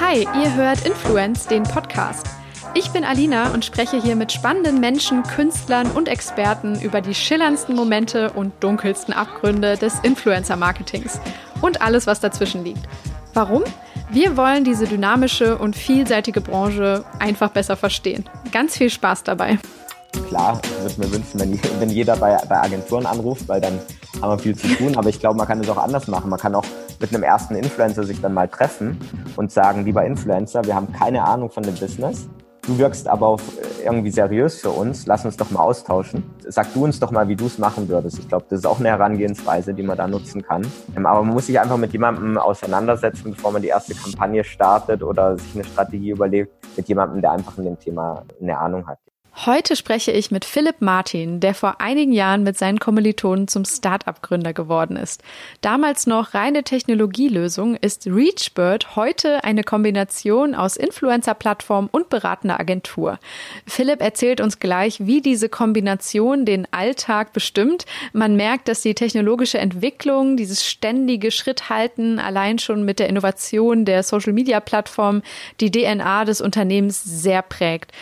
Hi, ihr hört Influence, den Podcast. Ich bin Alina und spreche hier mit spannenden Menschen, Künstlern und Experten über die schillerndsten Momente und dunkelsten Abgründe des Influencer-Marketings und alles, was dazwischen liegt. Warum? Wir wollen diese dynamische und vielseitige Branche einfach besser verstehen. Ganz viel Spaß dabei. Klar, würde mir wünschen, wenn, wenn jeder bei, bei Agenturen anruft, weil dann haben wir viel zu tun. Aber ich glaube, man kann es auch anders machen. Man kann auch mit einem ersten Influencer sich dann mal treffen und sagen, lieber Influencer, wir haben keine Ahnung von dem Business. Du wirkst aber auch irgendwie seriös für uns. Lass uns doch mal austauschen. Sag du uns doch mal, wie du es machen würdest. Ich glaube, das ist auch eine Herangehensweise, die man da nutzen kann. Ähm, aber man muss sich einfach mit jemandem auseinandersetzen, bevor man die erste Kampagne startet oder sich eine Strategie überlegt, mit jemandem, der einfach in dem Thema eine Ahnung hat. Heute spreche ich mit Philipp Martin, der vor einigen Jahren mit seinen Kommilitonen zum Start-up-Gründer geworden ist. Damals noch reine Technologielösung ist ReachBird heute eine Kombination aus Influencer-Plattform und beratender Agentur. Philipp erzählt uns gleich, wie diese Kombination den Alltag bestimmt. Man merkt, dass die technologische Entwicklung, dieses ständige Schritthalten allein schon mit der Innovation der Social-Media-Plattform die DNA des Unternehmens sehr prägt.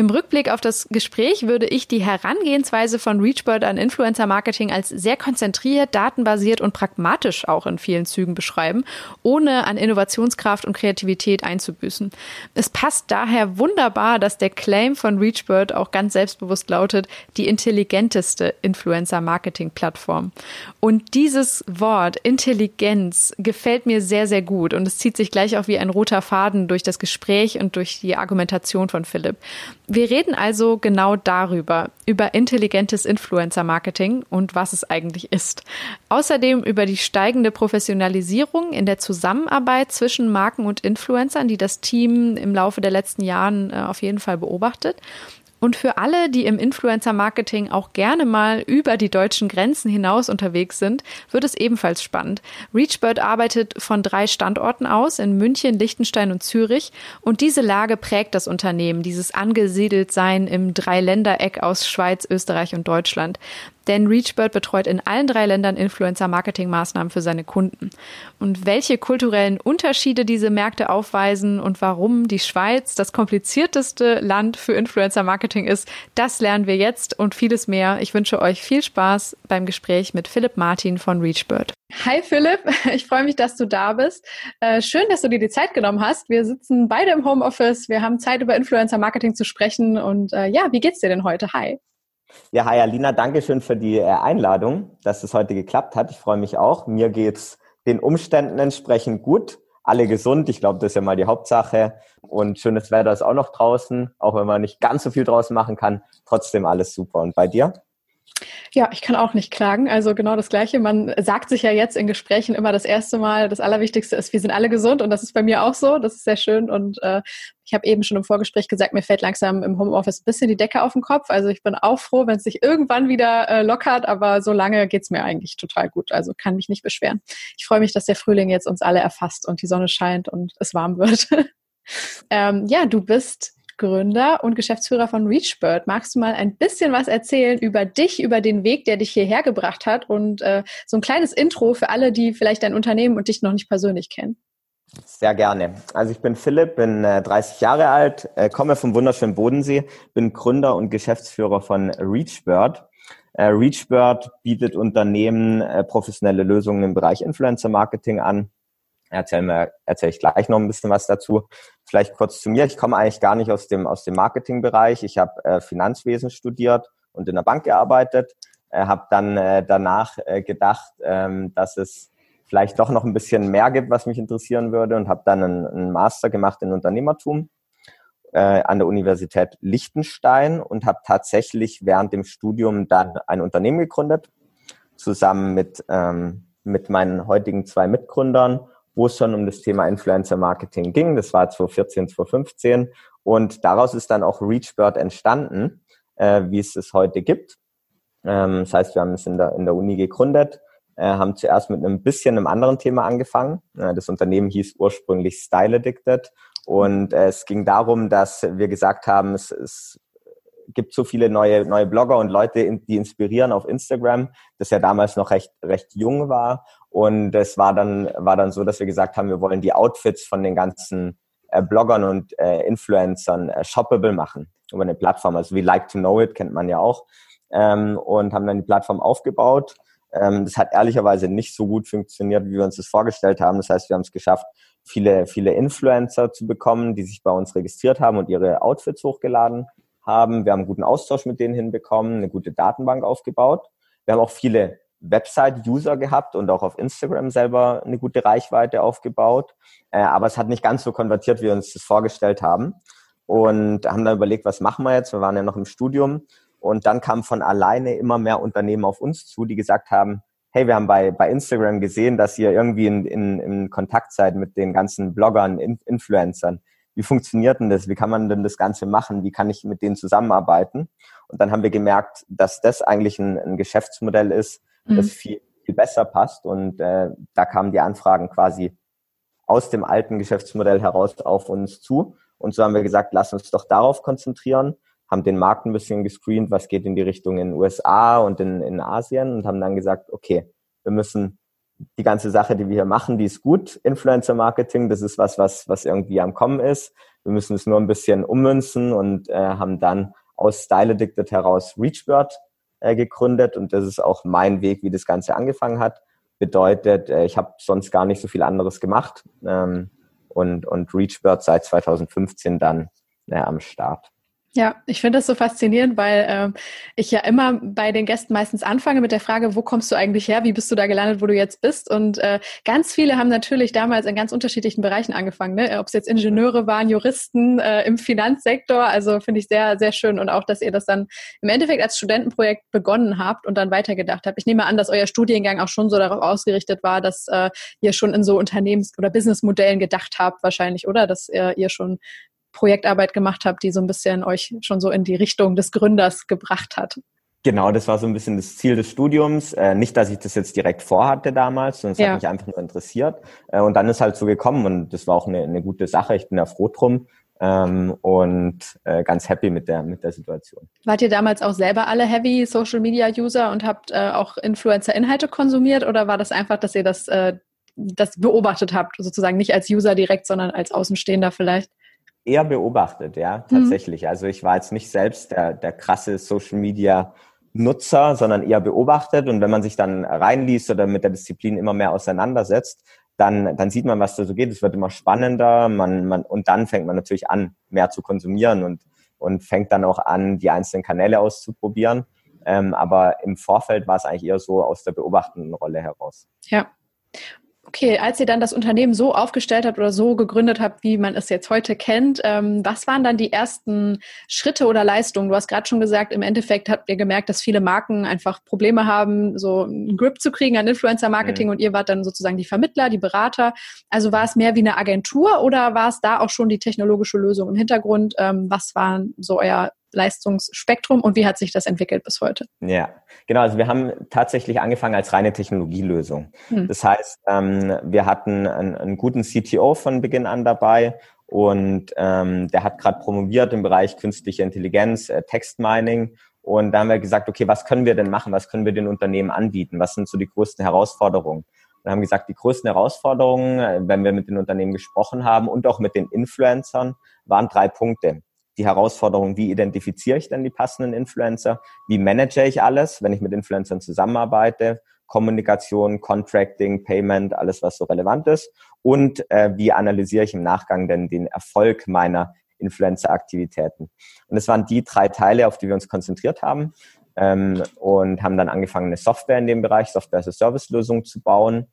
Im Rückblick auf das Gespräch würde ich die Herangehensweise von ReachBird an Influencer Marketing als sehr konzentriert, datenbasiert und pragmatisch auch in vielen Zügen beschreiben, ohne an Innovationskraft und Kreativität einzubüßen. Es passt daher wunderbar, dass der Claim von ReachBird auch ganz selbstbewusst lautet, die intelligenteste Influencer Marketing Plattform. Und dieses Wort Intelligenz gefällt mir sehr, sehr gut und es zieht sich gleich auch wie ein roter Faden durch das Gespräch und durch die Argumentation von Philipp. Wir reden also genau darüber, über intelligentes Influencer-Marketing und was es eigentlich ist. Außerdem über die steigende Professionalisierung in der Zusammenarbeit zwischen Marken und Influencern, die das Team im Laufe der letzten Jahren äh, auf jeden Fall beobachtet. Und für alle, die im Influencer-Marketing auch gerne mal über die deutschen Grenzen hinaus unterwegs sind, wird es ebenfalls spannend. ReachBird arbeitet von drei Standorten aus, in München, Liechtenstein und Zürich. Und diese Lage prägt das Unternehmen, dieses Angesiedeltsein im Dreiländereck aus Schweiz, Österreich und Deutschland. Denn ReachBird betreut in allen drei Ländern Influencer-Marketing-Maßnahmen für seine Kunden. Und welche kulturellen Unterschiede diese Märkte aufweisen und warum die Schweiz das komplizierteste Land für Influencer-Marketing ist, das lernen wir jetzt und vieles mehr. Ich wünsche euch viel Spaß beim Gespräch mit Philipp Martin von ReachBird. Hi Philipp, ich freue mich, dass du da bist. Äh, schön, dass du dir die Zeit genommen hast. Wir sitzen beide im Homeoffice. Wir haben Zeit, über Influencer-Marketing zu sprechen. Und äh, ja, wie geht's dir denn heute? Hi. Ja, hi Alina, danke schön für die äh, Einladung, dass es heute geklappt hat. Ich freue mich auch. Mir geht's den Umständen entsprechend gut. Alle gesund, ich glaube, das ist ja mal die Hauptsache. Und schönes Wetter ist auch noch draußen, auch wenn man nicht ganz so viel draußen machen kann. Trotzdem alles super. Und bei dir? Ja, ich kann auch nicht klagen. Also genau das Gleiche. Man sagt sich ja jetzt in Gesprächen immer das erste Mal, das Allerwichtigste ist, wir sind alle gesund und das ist bei mir auch so. Das ist sehr schön und äh, ich habe eben schon im Vorgespräch gesagt, mir fällt langsam im Homeoffice ein bisschen die Decke auf den Kopf. Also ich bin auch froh, wenn es sich irgendwann wieder äh, lockert, aber so lange geht's mir eigentlich total gut. Also kann mich nicht beschweren. Ich freue mich, dass der Frühling jetzt uns alle erfasst und die Sonne scheint und es warm wird. ähm, ja, du bist Gründer und Geschäftsführer von ReachBird. Magst du mal ein bisschen was erzählen über dich, über den Weg, der dich hierher gebracht hat und äh, so ein kleines Intro für alle, die vielleicht dein Unternehmen und dich noch nicht persönlich kennen? Sehr gerne. Also ich bin Philipp, bin äh, 30 Jahre alt, äh, komme vom wunderschönen Bodensee, bin Gründer und Geschäftsführer von ReachBird. Äh, ReachBird bietet Unternehmen äh, professionelle Lösungen im Bereich Influencer Marketing an erzähl erzähle ich gleich noch ein bisschen was dazu. Vielleicht kurz zu mir. Ich komme eigentlich gar nicht aus dem, aus dem Marketingbereich. Ich habe äh, Finanzwesen studiert und in der Bank gearbeitet. Äh, habe dann äh, danach äh, gedacht, ähm, dass es vielleicht doch noch ein bisschen mehr gibt, was mich interessieren würde und habe dann einen, einen Master gemacht in Unternehmertum äh, an der Universität Liechtenstein und habe tatsächlich während dem Studium dann ein Unternehmen gegründet, zusammen mit, ähm, mit meinen heutigen zwei Mitgründern wo es schon um das Thema Influencer Marketing ging. Das war 2014, 2015. Und daraus ist dann auch ReachBird entstanden, äh, wie es es heute gibt. Ähm, das heißt, wir haben es in der, in der Uni gegründet, äh, haben zuerst mit einem bisschen einem anderen Thema angefangen. Äh, das Unternehmen hieß ursprünglich Style Addicted. Und äh, es ging darum, dass wir gesagt haben, es, es gibt so viele neue, neue Blogger und Leute, die inspirieren auf Instagram, das ja damals noch recht, recht jung war. Und es war dann, war dann so, dass wir gesagt haben, wir wollen die Outfits von den ganzen äh, Bloggern und äh, Influencern äh, shoppable machen über eine Plattform. Also wie Like to Know It kennt man ja auch. Ähm, und haben dann die Plattform aufgebaut. Ähm, das hat ehrlicherweise nicht so gut funktioniert, wie wir uns das vorgestellt haben. Das heißt, wir haben es geschafft, viele, viele Influencer zu bekommen, die sich bei uns registriert haben und ihre Outfits hochgeladen haben. Wir haben einen guten Austausch mit denen hinbekommen, eine gute Datenbank aufgebaut. Wir haben auch viele Website-User gehabt und auch auf Instagram selber eine gute Reichweite aufgebaut. Äh, aber es hat nicht ganz so konvertiert, wie wir uns das vorgestellt haben. Und haben dann überlegt, was machen wir jetzt? Wir waren ja noch im Studium. Und dann kamen von alleine immer mehr Unternehmen auf uns zu, die gesagt haben, hey, wir haben bei, bei Instagram gesehen, dass ihr irgendwie in, in, in Kontakt seid mit den ganzen Bloggern, in, Influencern. Wie funktioniert denn das? Wie kann man denn das Ganze machen? Wie kann ich mit denen zusammenarbeiten? Und dann haben wir gemerkt, dass das eigentlich ein, ein Geschäftsmodell ist, mhm. das viel, viel besser passt. Und äh, da kamen die Anfragen quasi aus dem alten Geschäftsmodell heraus auf uns zu. Und so haben wir gesagt, lass uns doch darauf konzentrieren, haben den Markt ein bisschen gescreent, was geht in die Richtung in den USA und in, in Asien und haben dann gesagt, okay, wir müssen die ganze Sache, die wir hier machen, die ist gut. Influencer Marketing, das ist was, was, was irgendwie am Kommen ist. Wir müssen es nur ein bisschen ummünzen und äh, haben dann aus Style Addicted heraus Reachbird äh, gegründet und das ist auch mein Weg, wie das Ganze angefangen hat. Bedeutet, äh, ich habe sonst gar nicht so viel anderes gemacht ähm, und, und Reachbird seit 2015 dann äh, am Start. Ja, ich finde das so faszinierend, weil ähm, ich ja immer bei den Gästen meistens anfange mit der Frage, wo kommst du eigentlich her? Wie bist du da gelandet, wo du jetzt bist? Und äh, ganz viele haben natürlich damals in ganz unterschiedlichen Bereichen angefangen, ne? ob es jetzt Ingenieure waren, Juristen äh, im Finanzsektor. Also finde ich sehr, sehr schön und auch, dass ihr das dann im Endeffekt als Studentenprojekt begonnen habt und dann weitergedacht habt. Ich nehme an, dass euer Studiengang auch schon so darauf ausgerichtet war, dass äh, ihr schon in so Unternehmens- oder Businessmodellen gedacht habt, wahrscheinlich, oder? Dass äh, ihr schon Projektarbeit gemacht habt, die so ein bisschen euch schon so in die Richtung des Gründers gebracht hat. Genau, das war so ein bisschen das Ziel des Studiums. Äh, nicht, dass ich das jetzt direkt vorhatte damals, sondern es ja. hat mich einfach nur interessiert. Äh, und dann ist halt so gekommen und das war auch eine, eine gute Sache. Ich bin da froh drum ähm, und äh, ganz happy mit der, mit der Situation. Wart ihr damals auch selber alle Heavy Social Media User und habt äh, auch Influencer-Inhalte konsumiert oder war das einfach, dass ihr das, äh, das beobachtet habt, sozusagen nicht als User direkt, sondern als Außenstehender vielleicht? Eher beobachtet, ja, mhm. tatsächlich. Mhm. Also ich war jetzt nicht selbst der, der krasse Social Media Nutzer, sondern eher beobachtet. Und wenn man sich dann reinliest oder mit der Disziplin immer mehr auseinandersetzt, dann, dann sieht man, was da so geht. Es wird immer spannender. Man, man, und dann fängt man natürlich an, mehr zu konsumieren und, und fängt dann auch an, die einzelnen Kanäle auszuprobieren. Ähm, aber im Vorfeld war es eigentlich eher so aus der beobachtenden Rolle heraus. Ja. Okay, als ihr dann das Unternehmen so aufgestellt habt oder so gegründet habt, wie man es jetzt heute kennt, ähm, was waren dann die ersten Schritte oder Leistungen? Du hast gerade schon gesagt, im Endeffekt habt ihr gemerkt, dass viele Marken einfach Probleme haben, so einen Grip zu kriegen an Influencer-Marketing mhm. und ihr wart dann sozusagen die Vermittler, die Berater. Also war es mehr wie eine Agentur oder war es da auch schon die technologische Lösung im Hintergrund? Ähm, was war so euer Leistungsspektrum und wie hat sich das entwickelt bis heute? Ja, genau. Also wir haben tatsächlich angefangen als reine Technologielösung. Hm. Das heißt, ähm, wir hatten einen, einen, guten CTO von Beginn an dabei und ähm, der hat gerade promoviert im Bereich künstliche Intelligenz, äh, Textmining. Und da haben wir gesagt, okay, was können wir denn machen? Was können wir den Unternehmen anbieten? Was sind so die größten Herausforderungen? Wir haben gesagt, die größten Herausforderungen, äh, wenn wir mit den Unternehmen gesprochen haben und auch mit den Influencern, waren drei Punkte die Herausforderung, wie identifiziere ich denn die passenden Influencer? Wie manage ich alles, wenn ich mit Influencern zusammenarbeite? Kommunikation, Contracting, Payment, alles, was so relevant ist. Und äh, wie analysiere ich im Nachgang denn den Erfolg meiner Influencer-Aktivitäten? Und es waren die drei Teile, auf die wir uns konzentriert haben ähm, und haben dann angefangen, eine Software in dem Bereich, Software-as-a-Service-Lösung zu bauen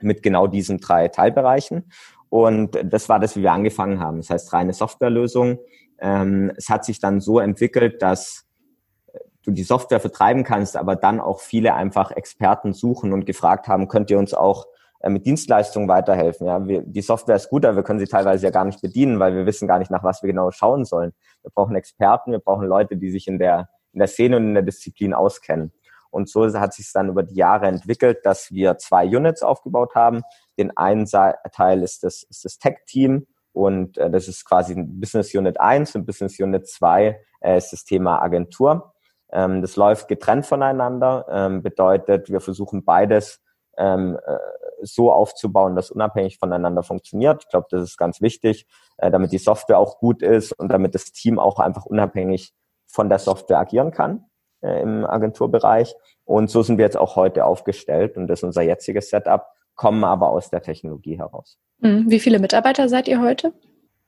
mit genau diesen drei Teilbereichen. Und das war das, wie wir angefangen haben. Das heißt, reine Softwarelösung, ähm, es hat sich dann so entwickelt, dass du die Software vertreiben kannst, aber dann auch viele einfach Experten suchen und gefragt haben, könnt ihr uns auch äh, mit Dienstleistungen weiterhelfen. Ja, wir, die Software ist gut, aber wir können sie teilweise ja gar nicht bedienen, weil wir wissen gar nicht, nach was wir genau schauen sollen. Wir brauchen Experten, wir brauchen Leute, die sich in der, in der Szene und in der Disziplin auskennen. Und so hat sich dann über die Jahre entwickelt, dass wir zwei Units aufgebaut haben. Den einen Teil ist das, ist das Tech-Team und äh, das ist quasi Business Unit 1 und Business Unit 2 äh, ist das Thema Agentur. Ähm, das läuft getrennt voneinander, ähm, bedeutet, wir versuchen beides ähm, äh, so aufzubauen, dass unabhängig voneinander funktioniert. Ich glaube, das ist ganz wichtig, äh, damit die Software auch gut ist und damit das Team auch einfach unabhängig von der Software agieren kann äh, im Agenturbereich. Und so sind wir jetzt auch heute aufgestellt und das ist unser jetziges Setup, kommen aber aus der Technologie heraus. Mhm. Wie viele Mitarbeiter seid ihr heute?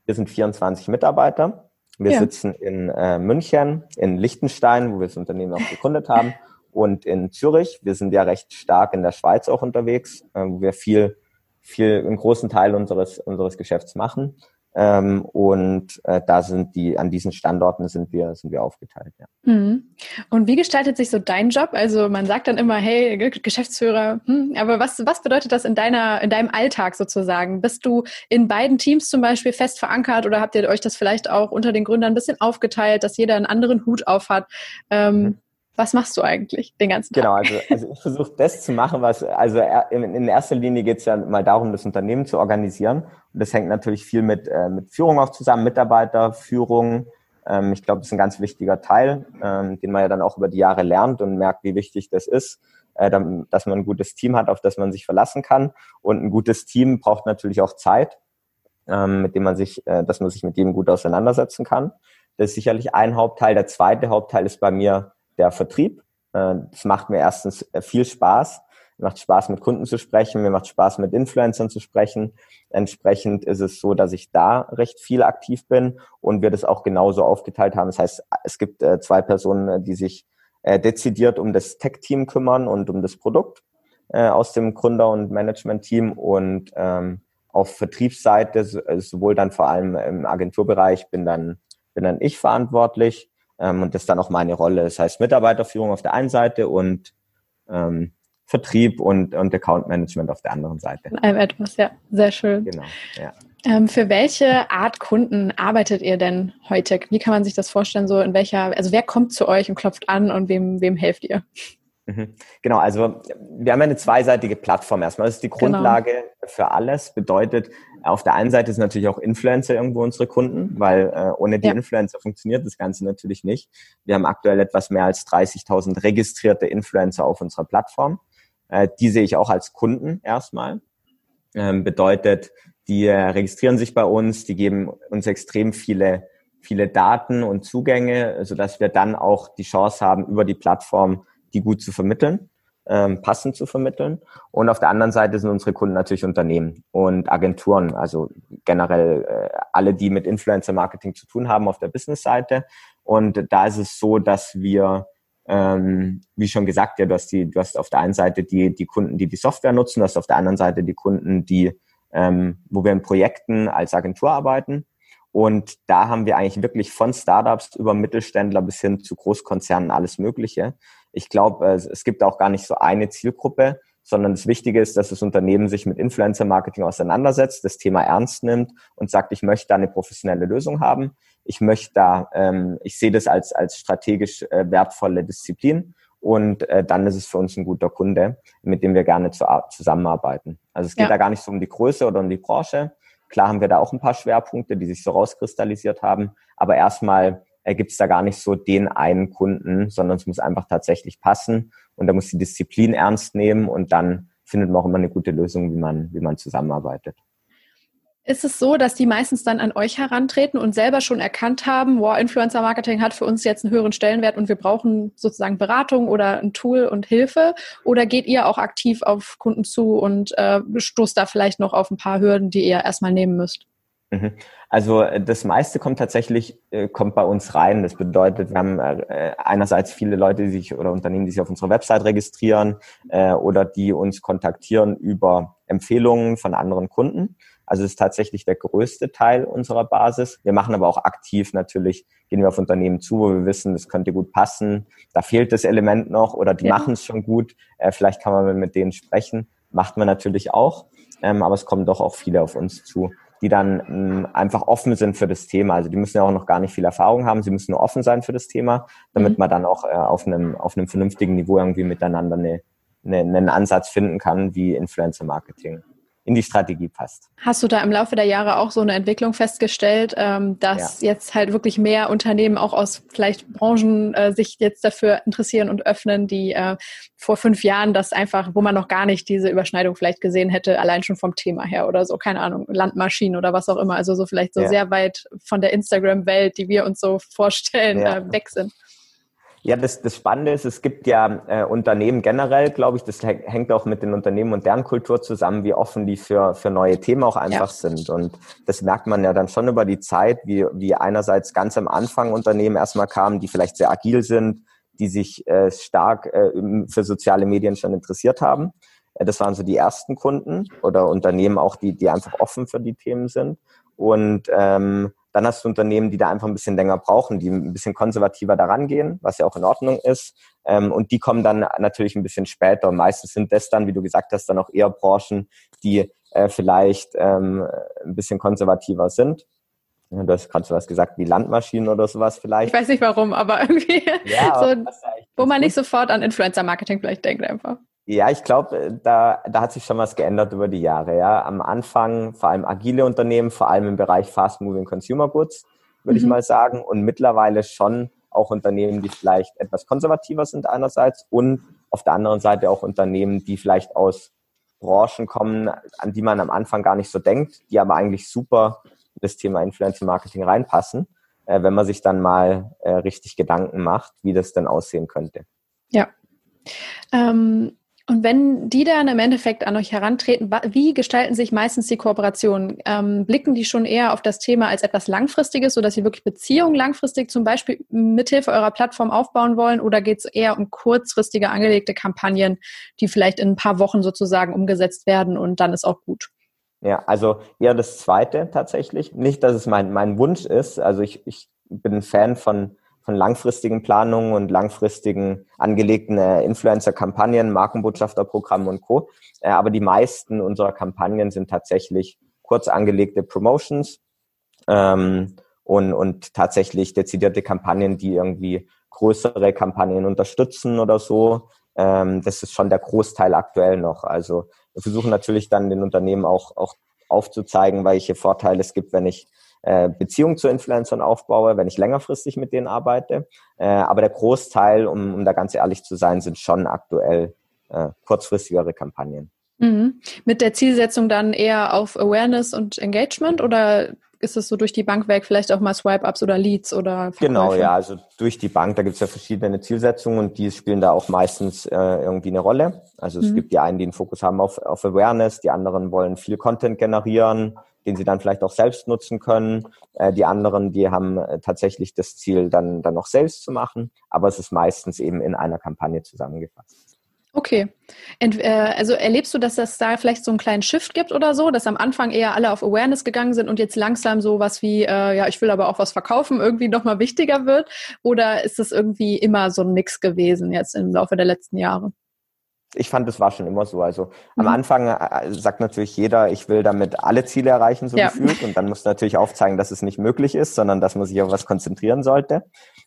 Wir sind 24 Mitarbeiter. Wir ja. sitzen in äh, München, in Liechtenstein, wo wir das Unternehmen auch gegründet haben, und in Zürich. Wir sind ja recht stark in der Schweiz auch unterwegs, äh, wo wir viel, viel, einen großen Teil unseres, unseres Geschäfts machen. Ähm, und äh, da sind die, an diesen Standorten sind wir, sind wir aufgeteilt, ja. Mhm. Und wie gestaltet sich so dein Job? Also man sagt dann immer, hey, Geschäftsführer, hm, aber was, was bedeutet das in deiner, in deinem Alltag sozusagen? Bist du in beiden Teams zum Beispiel fest verankert oder habt ihr euch das vielleicht auch unter den Gründern ein bisschen aufgeteilt, dass jeder einen anderen Hut auf hat? Ähm, mhm. Was machst du eigentlich den ganzen Tag? Genau, also, also ich versuche das zu machen, was, also in erster Linie geht es ja mal darum, das Unternehmen zu organisieren. Und das hängt natürlich viel mit, äh, mit Führung auch zusammen, Mitarbeiterführung. Ähm, ich glaube, das ist ein ganz wichtiger Teil, ähm, den man ja dann auch über die Jahre lernt und merkt, wie wichtig das ist, äh, dann, dass man ein gutes Team hat, auf das man sich verlassen kann. Und ein gutes Team braucht natürlich auch Zeit, ähm, mit dem man sich, äh, dass man sich mit dem gut auseinandersetzen kann. Das ist sicherlich ein Hauptteil. Der zweite Hauptteil ist bei mir der Vertrieb. Äh, das macht mir erstens äh, viel Spaß. Mir macht Spaß, mit Kunden zu sprechen. Mir macht Spaß, mit Influencern zu sprechen. Entsprechend ist es so, dass ich da recht viel aktiv bin und wir das auch genauso aufgeteilt haben. Das heißt, es gibt äh, zwei Personen, die sich dezidiert um das Tech-Team kümmern und um das Produkt aus dem Gründer- und Management-Team und ähm, auf Vertriebsseite, sowohl dann vor allem im Agenturbereich, bin dann, bin dann ich verantwortlich ähm, und das ist dann auch meine Rolle. Das heißt Mitarbeiterführung auf der einen Seite und ähm, Vertrieb und, und Account Management auf der anderen Seite. In einem etwas, ja, sehr schön. Genau, ja. Ähm, für welche Art Kunden arbeitet ihr denn heute? Wie kann man sich das vorstellen? So in welcher, also wer kommt zu euch und klopft an und wem, wem helft ihr? Mhm. Genau, also wir haben eine zweiseitige Plattform erstmal. Das ist die genau. Grundlage genau. für alles. Bedeutet, auf der einen Seite sind natürlich auch Influencer irgendwo unsere Kunden, weil äh, ohne die ja. Influencer funktioniert das Ganze natürlich nicht. Wir haben aktuell etwas mehr als 30.000 registrierte Influencer auf unserer Plattform. Äh, die sehe ich auch als Kunden erstmal. Ähm, bedeutet, die äh, registrieren sich bei uns, die geben uns extrem viele viele Daten und Zugänge, sodass wir dann auch die Chance haben, über die Plattform die gut zu vermitteln, ähm, passend zu vermitteln. Und auf der anderen Seite sind unsere Kunden natürlich Unternehmen und Agenturen, also generell äh, alle, die mit Influencer-Marketing zu tun haben auf der Business-Seite. Und da ist es so, dass wir ähm, wie schon gesagt, ja, du hast die, du hast auf der einen Seite die, die Kunden, die die Software nutzen, du hast auf der anderen Seite die Kunden, die, ähm, wo wir in Projekten als Agentur arbeiten. Und da haben wir eigentlich wirklich von Startups über Mittelständler bis hin zu Großkonzernen alles Mögliche ich glaube, es gibt auch gar nicht so eine Zielgruppe, sondern das Wichtige ist, dass das Unternehmen sich mit Influencer-Marketing auseinandersetzt, das Thema ernst nimmt und sagt, ich möchte da eine professionelle Lösung haben. Ich möchte da, ähm, ich sehe das als, als strategisch äh, wertvolle Disziplin und äh, dann ist es für uns ein guter Kunde, mit dem wir gerne zu, zusammenarbeiten. Also es geht ja. da gar nicht so um die Größe oder um die Branche. Klar haben wir da auch ein paar Schwerpunkte, die sich so rauskristallisiert haben, aber erstmal äh, gibt es da gar nicht so den einen Kunden, sondern es muss einfach tatsächlich passen und da muss die Disziplin ernst nehmen und dann findet man auch immer eine gute Lösung, wie man, wie man zusammenarbeitet. Ist es so, dass die meistens dann an euch herantreten und selber schon erkannt haben, wow, Influencer Marketing hat für uns jetzt einen höheren Stellenwert und wir brauchen sozusagen Beratung oder ein Tool und Hilfe? Oder geht ihr auch aktiv auf Kunden zu und äh, stoßt da vielleicht noch auf ein paar Hürden, die ihr erstmal nehmen müsst? Mhm. Also äh, das meiste kommt tatsächlich, äh, kommt bei uns rein. Das bedeutet, wir haben äh, einerseits viele Leute, die sich oder Unternehmen, die sich auf unserer Website registrieren oder die uns kontaktieren über Empfehlungen von anderen Kunden. Also es ist tatsächlich der größte Teil unserer Basis. Wir machen aber auch aktiv natürlich, gehen wir auf Unternehmen zu, wo wir wissen, das könnte gut passen. Da fehlt das Element noch oder die ja. machen es schon gut. Vielleicht kann man mit denen sprechen. Macht man natürlich auch. Ähm, aber es kommen doch auch viele auf uns zu die dann ähm, einfach offen sind für das Thema. Also die müssen ja auch noch gar nicht viel Erfahrung haben, sie müssen nur offen sein für das Thema, damit mhm. man dann auch äh, auf einem auf einem vernünftigen Niveau irgendwie miteinander eine, eine, einen Ansatz finden kann wie Influencer Marketing in die Strategie passt. Hast du da im Laufe der Jahre auch so eine Entwicklung festgestellt, ähm, dass ja. jetzt halt wirklich mehr Unternehmen auch aus vielleicht Branchen äh, sich jetzt dafür interessieren und öffnen, die äh, vor fünf Jahren das einfach, wo man noch gar nicht diese Überschneidung vielleicht gesehen hätte, allein schon vom Thema her oder so, keine Ahnung, Landmaschinen oder was auch immer, also so vielleicht so ja. sehr weit von der Instagram-Welt, die wir uns so vorstellen, ja. äh, weg sind. Ja, das, das Spannende ist, es gibt ja äh, Unternehmen generell, glaube ich, das hängt auch mit den Unternehmen und deren Kultur zusammen, wie offen die für, für neue Themen auch einfach ja. sind. Und das merkt man ja dann schon über die Zeit, wie, wie einerseits ganz am Anfang Unternehmen erstmal kamen, die vielleicht sehr agil sind, die sich äh, stark äh, für soziale Medien schon interessiert haben. Äh, das waren so die ersten Kunden oder Unternehmen auch, die, die einfach offen für die Themen sind. Und ähm, dann hast du Unternehmen, die da einfach ein bisschen länger brauchen, die ein bisschen konservativer daran gehen, was ja auch in Ordnung ist. Ähm, und die kommen dann natürlich ein bisschen später. Und meistens sind das dann, wie du gesagt hast, dann auch eher Branchen, die äh, vielleicht ähm, ein bisschen konservativer sind. Du hast gerade so was gesagt wie Landmaschinen oder sowas vielleicht. Ich weiß nicht warum, aber irgendwie ja, so, wo man nicht sofort an Influencer-Marketing vielleicht denkt einfach. Ja, ich glaube, äh, da, da hat sich schon was geändert über die Jahre. Ja, am Anfang vor allem agile Unternehmen, vor allem im Bereich Fast Moving Consumer Goods, würde mhm. ich mal sagen, und mittlerweile schon auch Unternehmen, die vielleicht etwas konservativer sind einerseits und auf der anderen Seite auch Unternehmen, die vielleicht aus Branchen kommen, an die man am Anfang gar nicht so denkt, die aber eigentlich super in das Thema Influencer Marketing reinpassen, äh, wenn man sich dann mal äh, richtig Gedanken macht, wie das denn aussehen könnte. Ja. Ähm und wenn die dann im Endeffekt an euch herantreten, wie gestalten sich meistens die Kooperationen? Ähm, blicken die schon eher auf das Thema als etwas Langfristiges, sodass sie wirklich Beziehungen langfristig zum Beispiel mithilfe eurer Plattform aufbauen wollen? Oder geht es eher um kurzfristige angelegte Kampagnen, die vielleicht in ein paar Wochen sozusagen umgesetzt werden und dann ist auch gut? Ja, also eher das Zweite tatsächlich. Nicht, dass es mein, mein Wunsch ist. Also ich, ich bin ein Fan von von langfristigen Planungen und langfristigen angelegten äh, Influencer-Kampagnen, Markenbotschafterprogrammen und Co. Äh, aber die meisten unserer Kampagnen sind tatsächlich kurz angelegte Promotions ähm, und, und tatsächlich dezidierte Kampagnen, die irgendwie größere Kampagnen unterstützen oder so. Ähm, das ist schon der Großteil aktuell noch. Also wir versuchen natürlich dann den Unternehmen auch, auch aufzuzeigen, welche Vorteile es gibt, wenn ich äh, Beziehung zu Influencern aufbaue, wenn ich längerfristig mit denen arbeite. Äh, aber der Großteil, um, um da ganz ehrlich zu sein, sind schon aktuell äh, kurzfristigere Kampagnen. Mhm. Mit der Zielsetzung dann eher auf Awareness und Engagement oder ist es so durch die Bank weg, vielleicht auch mal Swipe-Ups oder Leads oder Verkäufe? Genau, ja, also durch die Bank, da gibt es ja verschiedene Zielsetzungen und die spielen da auch meistens äh, irgendwie eine Rolle. Also es mhm. gibt die einen, die einen Fokus haben auf, auf Awareness, die anderen wollen viel Content generieren, den sie dann vielleicht auch selbst nutzen können. Äh, die anderen, die haben äh, tatsächlich das Ziel, dann, dann noch selbst zu machen. Aber es ist meistens eben in einer Kampagne zusammengefasst. Okay. Ent, äh, also erlebst du, dass das da vielleicht so einen kleinen Shift gibt oder so, dass am Anfang eher alle auf Awareness gegangen sind und jetzt langsam so was wie, äh, ja, ich will aber auch was verkaufen, irgendwie nochmal wichtiger wird? Oder ist das irgendwie immer so ein Mix gewesen jetzt im Laufe der letzten Jahre? Ich fand, es war schon immer so. Also mhm. am Anfang äh, sagt natürlich jeder, ich will damit alle Ziele erreichen, so ja. gefühlt. Und dann muss natürlich aufzeigen, dass es nicht möglich ist, sondern dass man sich auf was konzentrieren sollte.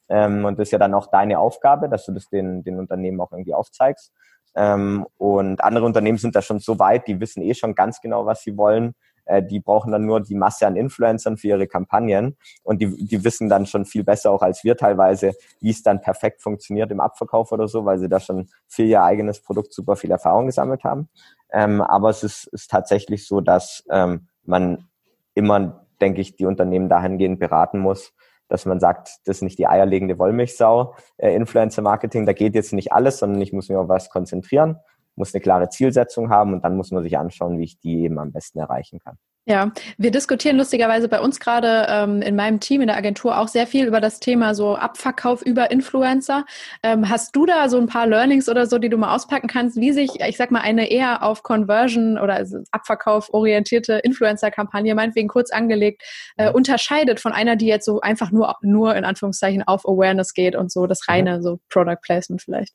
Ähm, und das ist ja dann auch deine Aufgabe, dass du das den, den Unternehmen auch irgendwie aufzeigst. Ähm, und andere Unternehmen sind da schon so weit, die wissen eh schon ganz genau, was sie wollen. Äh, die brauchen dann nur die Masse an Influencern für ihre Kampagnen und die, die wissen dann schon viel besser auch als wir teilweise, wie es dann perfekt funktioniert im Abverkauf oder so, weil sie da schon für ihr eigenes Produkt super viel Erfahrung gesammelt haben. Ähm, aber es ist, ist tatsächlich so, dass ähm, man immer, denke ich, die Unternehmen dahingehend beraten muss, dass man sagt, das ist nicht die eierlegende Wollmilchsau, äh, Influencer-Marketing, da geht jetzt nicht alles, sondern ich muss mich auf was konzentrieren muss eine klare Zielsetzung haben und dann muss man sich anschauen, wie ich die eben am besten erreichen kann. Ja, wir diskutieren lustigerweise bei uns gerade ähm, in meinem Team in der Agentur auch sehr viel über das Thema so Abverkauf über Influencer. Ähm, hast du da so ein paar Learnings oder so, die du mal auspacken kannst, wie sich, ich sag mal, eine eher auf Conversion oder also Abverkauf orientierte Influencer-Kampagne, meinetwegen kurz angelegt, äh, unterscheidet von einer, die jetzt so einfach nur, nur in Anführungszeichen auf Awareness geht und so das reine so Product Placement vielleicht?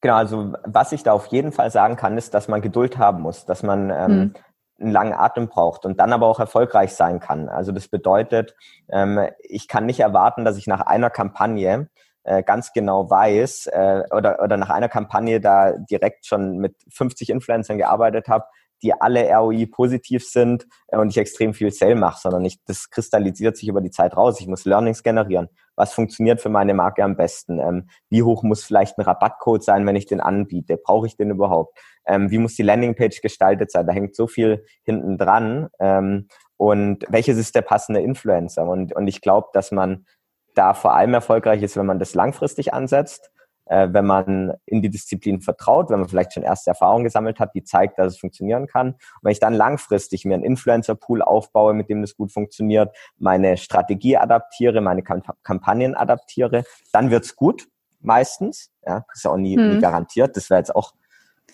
Genau, also was ich da auf jeden Fall sagen kann, ist, dass man Geduld haben muss, dass man ähm, mhm. einen langen Atem braucht und dann aber auch erfolgreich sein kann. Also das bedeutet, ähm, ich kann nicht erwarten, dass ich nach einer Kampagne äh, ganz genau weiß äh, oder, oder nach einer Kampagne da direkt schon mit 50 Influencern gearbeitet habe, die alle ROI positiv sind äh, und ich extrem viel Sale mache, sondern ich, das kristallisiert sich über die Zeit raus. Ich muss Learnings generieren. Was funktioniert für meine Marke am besten? Ähm, wie hoch muss vielleicht ein Rabattcode sein, wenn ich den anbiete? Brauche ich den überhaupt? Ähm, wie muss die Landingpage gestaltet sein? Da hängt so viel hinten dran. Ähm, und welches ist der passende Influencer? Und, und ich glaube, dass man da vor allem erfolgreich ist, wenn man das langfristig ansetzt äh, wenn man in die Disziplin vertraut, wenn man vielleicht schon erste Erfahrungen gesammelt hat, die zeigt, dass es funktionieren kann. Und wenn ich dann langfristig mir einen Influencer-Pool aufbaue, mit dem das gut funktioniert, meine Strategie adaptiere, meine Kamp Kampagnen adaptiere, dann wird's gut, meistens. Ja, das ist ja auch nie, hm. nie garantiert. Das wäre jetzt auch,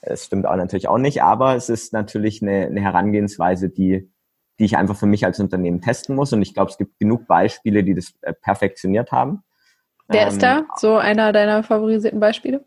es stimmt auch natürlich auch nicht, aber es ist natürlich eine, eine Herangehensweise, die die ich einfach für mich als Unternehmen testen muss. Und ich glaube, es gibt genug Beispiele, die das äh, perfektioniert haben. Wer ähm, ist da so einer deiner favorisierten Beispiele?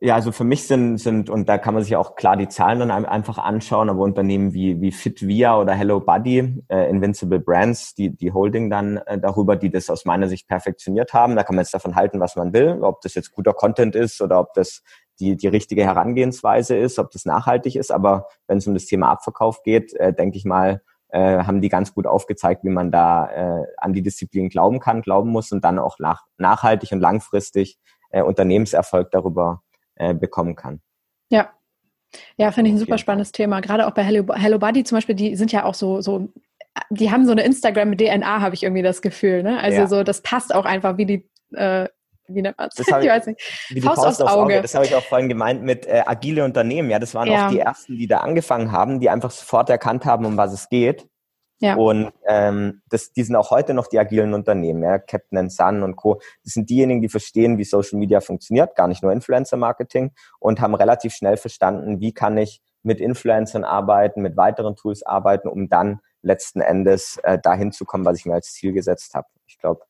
Ja, also für mich sind, sind, und da kann man sich auch klar die Zahlen dann einfach anschauen, aber Unternehmen wie, wie FitVia oder Hello Buddy, äh, Invincible Brands, die, die Holding dann äh, darüber, die das aus meiner Sicht perfektioniert haben. Da kann man jetzt davon halten, was man will, ob das jetzt guter Content ist oder ob das die, die richtige Herangehensweise ist, ob das nachhaltig ist. Aber wenn es um das Thema Abverkauf geht, äh, denke ich mal, äh, haben die ganz gut aufgezeigt, wie man da äh, an die Disziplin glauben kann, glauben muss und dann auch nach, nachhaltig und langfristig äh, Unternehmenserfolg darüber äh, bekommen kann. Ja. Ja, finde ich ein super spannendes Thema. Gerade auch bei Hello, Hello Buddy zum Beispiel, die sind ja auch so, so die haben so eine Instagram-DNA, habe ich irgendwie das Gefühl. Ne? Also ja. so, das passt auch einfach wie die, äh, wie nennt man das? Ich weiß nicht. Wie Faust, Faust aufs Auge. Auge. Das habe ich auch vorhin gemeint mit äh, agile Unternehmen. Ja, das waren ja. auch die ersten, die da angefangen haben, die einfach sofort erkannt haben, um was es geht. Ja. Und ähm, das, die sind auch heute noch die agilen Unternehmen, ja, Captain Sun und Co. Das sind diejenigen, die verstehen, wie Social Media funktioniert, gar nicht nur Influencer-Marketing und haben relativ schnell verstanden, wie kann ich mit Influencern arbeiten, mit weiteren Tools arbeiten, um dann letzten Endes äh, dahin zu kommen, was ich mir als Ziel gesetzt habe. Ich glaube,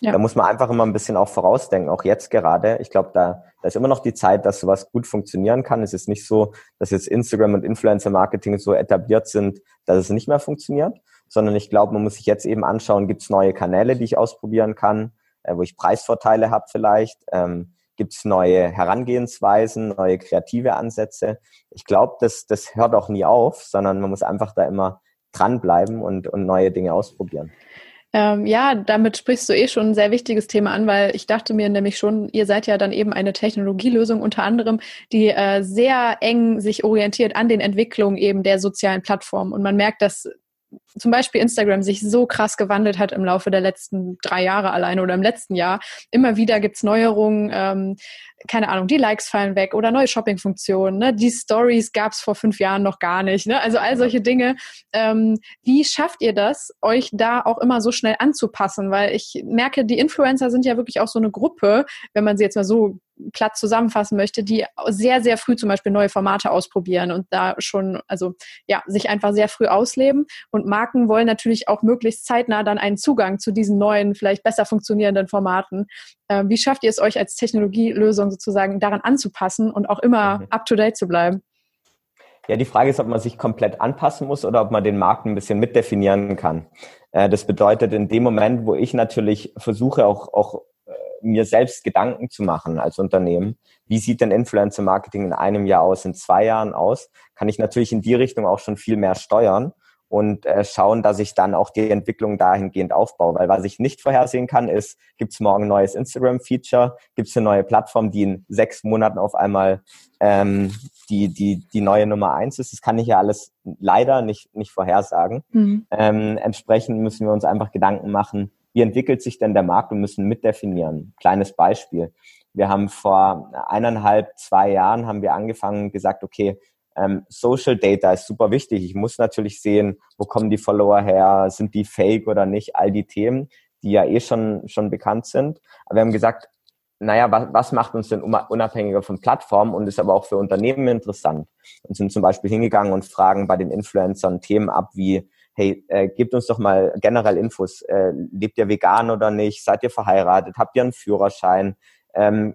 ja. Da muss man einfach immer ein bisschen auch vorausdenken, auch jetzt gerade. Ich glaube, da, da ist immer noch die Zeit, dass sowas gut funktionieren kann. Es ist nicht so, dass jetzt Instagram und Influencer-Marketing so etabliert sind, dass es nicht mehr funktioniert, sondern ich glaube, man muss sich jetzt eben anschauen, gibt es neue Kanäle, die ich ausprobieren kann, äh, wo ich Preisvorteile habe vielleicht, ähm, gibt es neue Herangehensweisen, neue kreative Ansätze. Ich glaube, das, das hört auch nie auf, sondern man muss einfach da immer dranbleiben und, und neue Dinge ausprobieren. Ähm, ja, damit sprichst du eh schon ein sehr wichtiges Thema an, weil ich dachte mir nämlich schon, ihr seid ja dann eben eine Technologielösung unter anderem, die äh, sehr eng sich orientiert an den Entwicklungen eben der sozialen Plattformen. Und man merkt, dass zum Beispiel Instagram sich so krass gewandelt hat im Laufe der letzten drei Jahre alleine oder im letzten Jahr. Immer wieder gibt's Neuerungen, ähm, keine Ahnung, die Likes fallen weg oder neue Shopping-Funktionen. Ne? Die Stories gab's vor fünf Jahren noch gar nicht. Ne? Also all solche Dinge. Ähm, wie schafft ihr das, euch da auch immer so schnell anzupassen? Weil ich merke, die Influencer sind ja wirklich auch so eine Gruppe, wenn man sie jetzt mal so platt zusammenfassen möchte, die sehr, sehr früh zum Beispiel neue Formate ausprobieren und da schon, also ja, sich einfach sehr früh ausleben. Und Marken wollen natürlich auch möglichst zeitnah dann einen Zugang zu diesen neuen, vielleicht besser funktionierenden Formaten. Ähm, wie schafft ihr es euch als Technologielösung sozusagen daran anzupassen und auch immer mhm. up-to-date zu bleiben? Ja, die Frage ist, ob man sich komplett anpassen muss oder ob man den Markt ein bisschen mitdefinieren kann. Äh, das bedeutet, in dem Moment, wo ich natürlich versuche, auch, auch mir selbst Gedanken zu machen als Unternehmen. Wie sieht denn Influencer Marketing in einem Jahr aus, in zwei Jahren aus? Kann ich natürlich in die Richtung auch schon viel mehr steuern und äh, schauen, dass ich dann auch die Entwicklung dahingehend aufbaue. Weil was ich nicht vorhersehen kann, ist, gibt es morgen ein neues Instagram-Feature, gibt es eine neue Plattform, die in sechs Monaten auf einmal ähm, die, die, die neue Nummer eins ist. Das kann ich ja alles leider nicht, nicht vorhersagen. Mhm. Ähm, entsprechend müssen wir uns einfach Gedanken machen, wie entwickelt sich denn der Markt und müssen mitdefinieren. Kleines Beispiel. Wir haben vor eineinhalb, zwei Jahren haben wir angefangen gesagt, okay, ähm, Social Data ist super wichtig. Ich muss natürlich sehen, wo kommen die Follower her, sind die fake oder nicht, all die Themen, die ja eh schon, schon bekannt sind. Aber wir haben gesagt, naja, was, was macht uns denn unabhängiger von Plattformen und ist aber auch für Unternehmen interessant? Und sind zum Beispiel hingegangen und fragen bei den Influencern Themen ab wie, hey, äh, gebt uns doch mal generell Infos. Äh, lebt ihr vegan oder nicht? Seid ihr verheiratet? Habt ihr einen Führerschein? Ähm,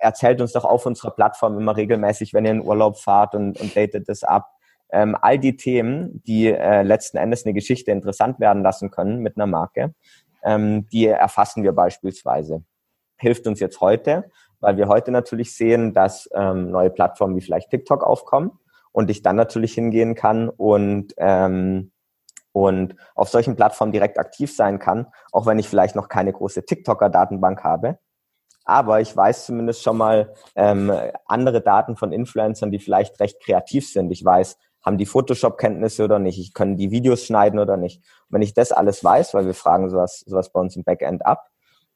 erzählt uns doch auf unserer Plattform immer regelmäßig, wenn ihr in Urlaub fahrt und, und datet das ab. Ähm, all die Themen, die äh, letzten Endes eine Geschichte interessant werden lassen können mit einer Marke, ähm, die erfassen wir beispielsweise. Hilft uns jetzt heute, weil wir heute natürlich sehen, dass ähm, neue Plattformen wie vielleicht TikTok aufkommen und ich dann natürlich hingehen kann und ähm, und auf solchen Plattformen direkt aktiv sein kann, auch wenn ich vielleicht noch keine große TikToker-Datenbank habe. Aber ich weiß zumindest schon mal ähm, andere Daten von Influencern, die vielleicht recht kreativ sind. Ich weiß, haben die Photoshop-Kenntnisse oder nicht? Ich können die Videos schneiden oder nicht? Und wenn ich das alles weiß, weil wir fragen sowas, sowas bei uns im Backend ab,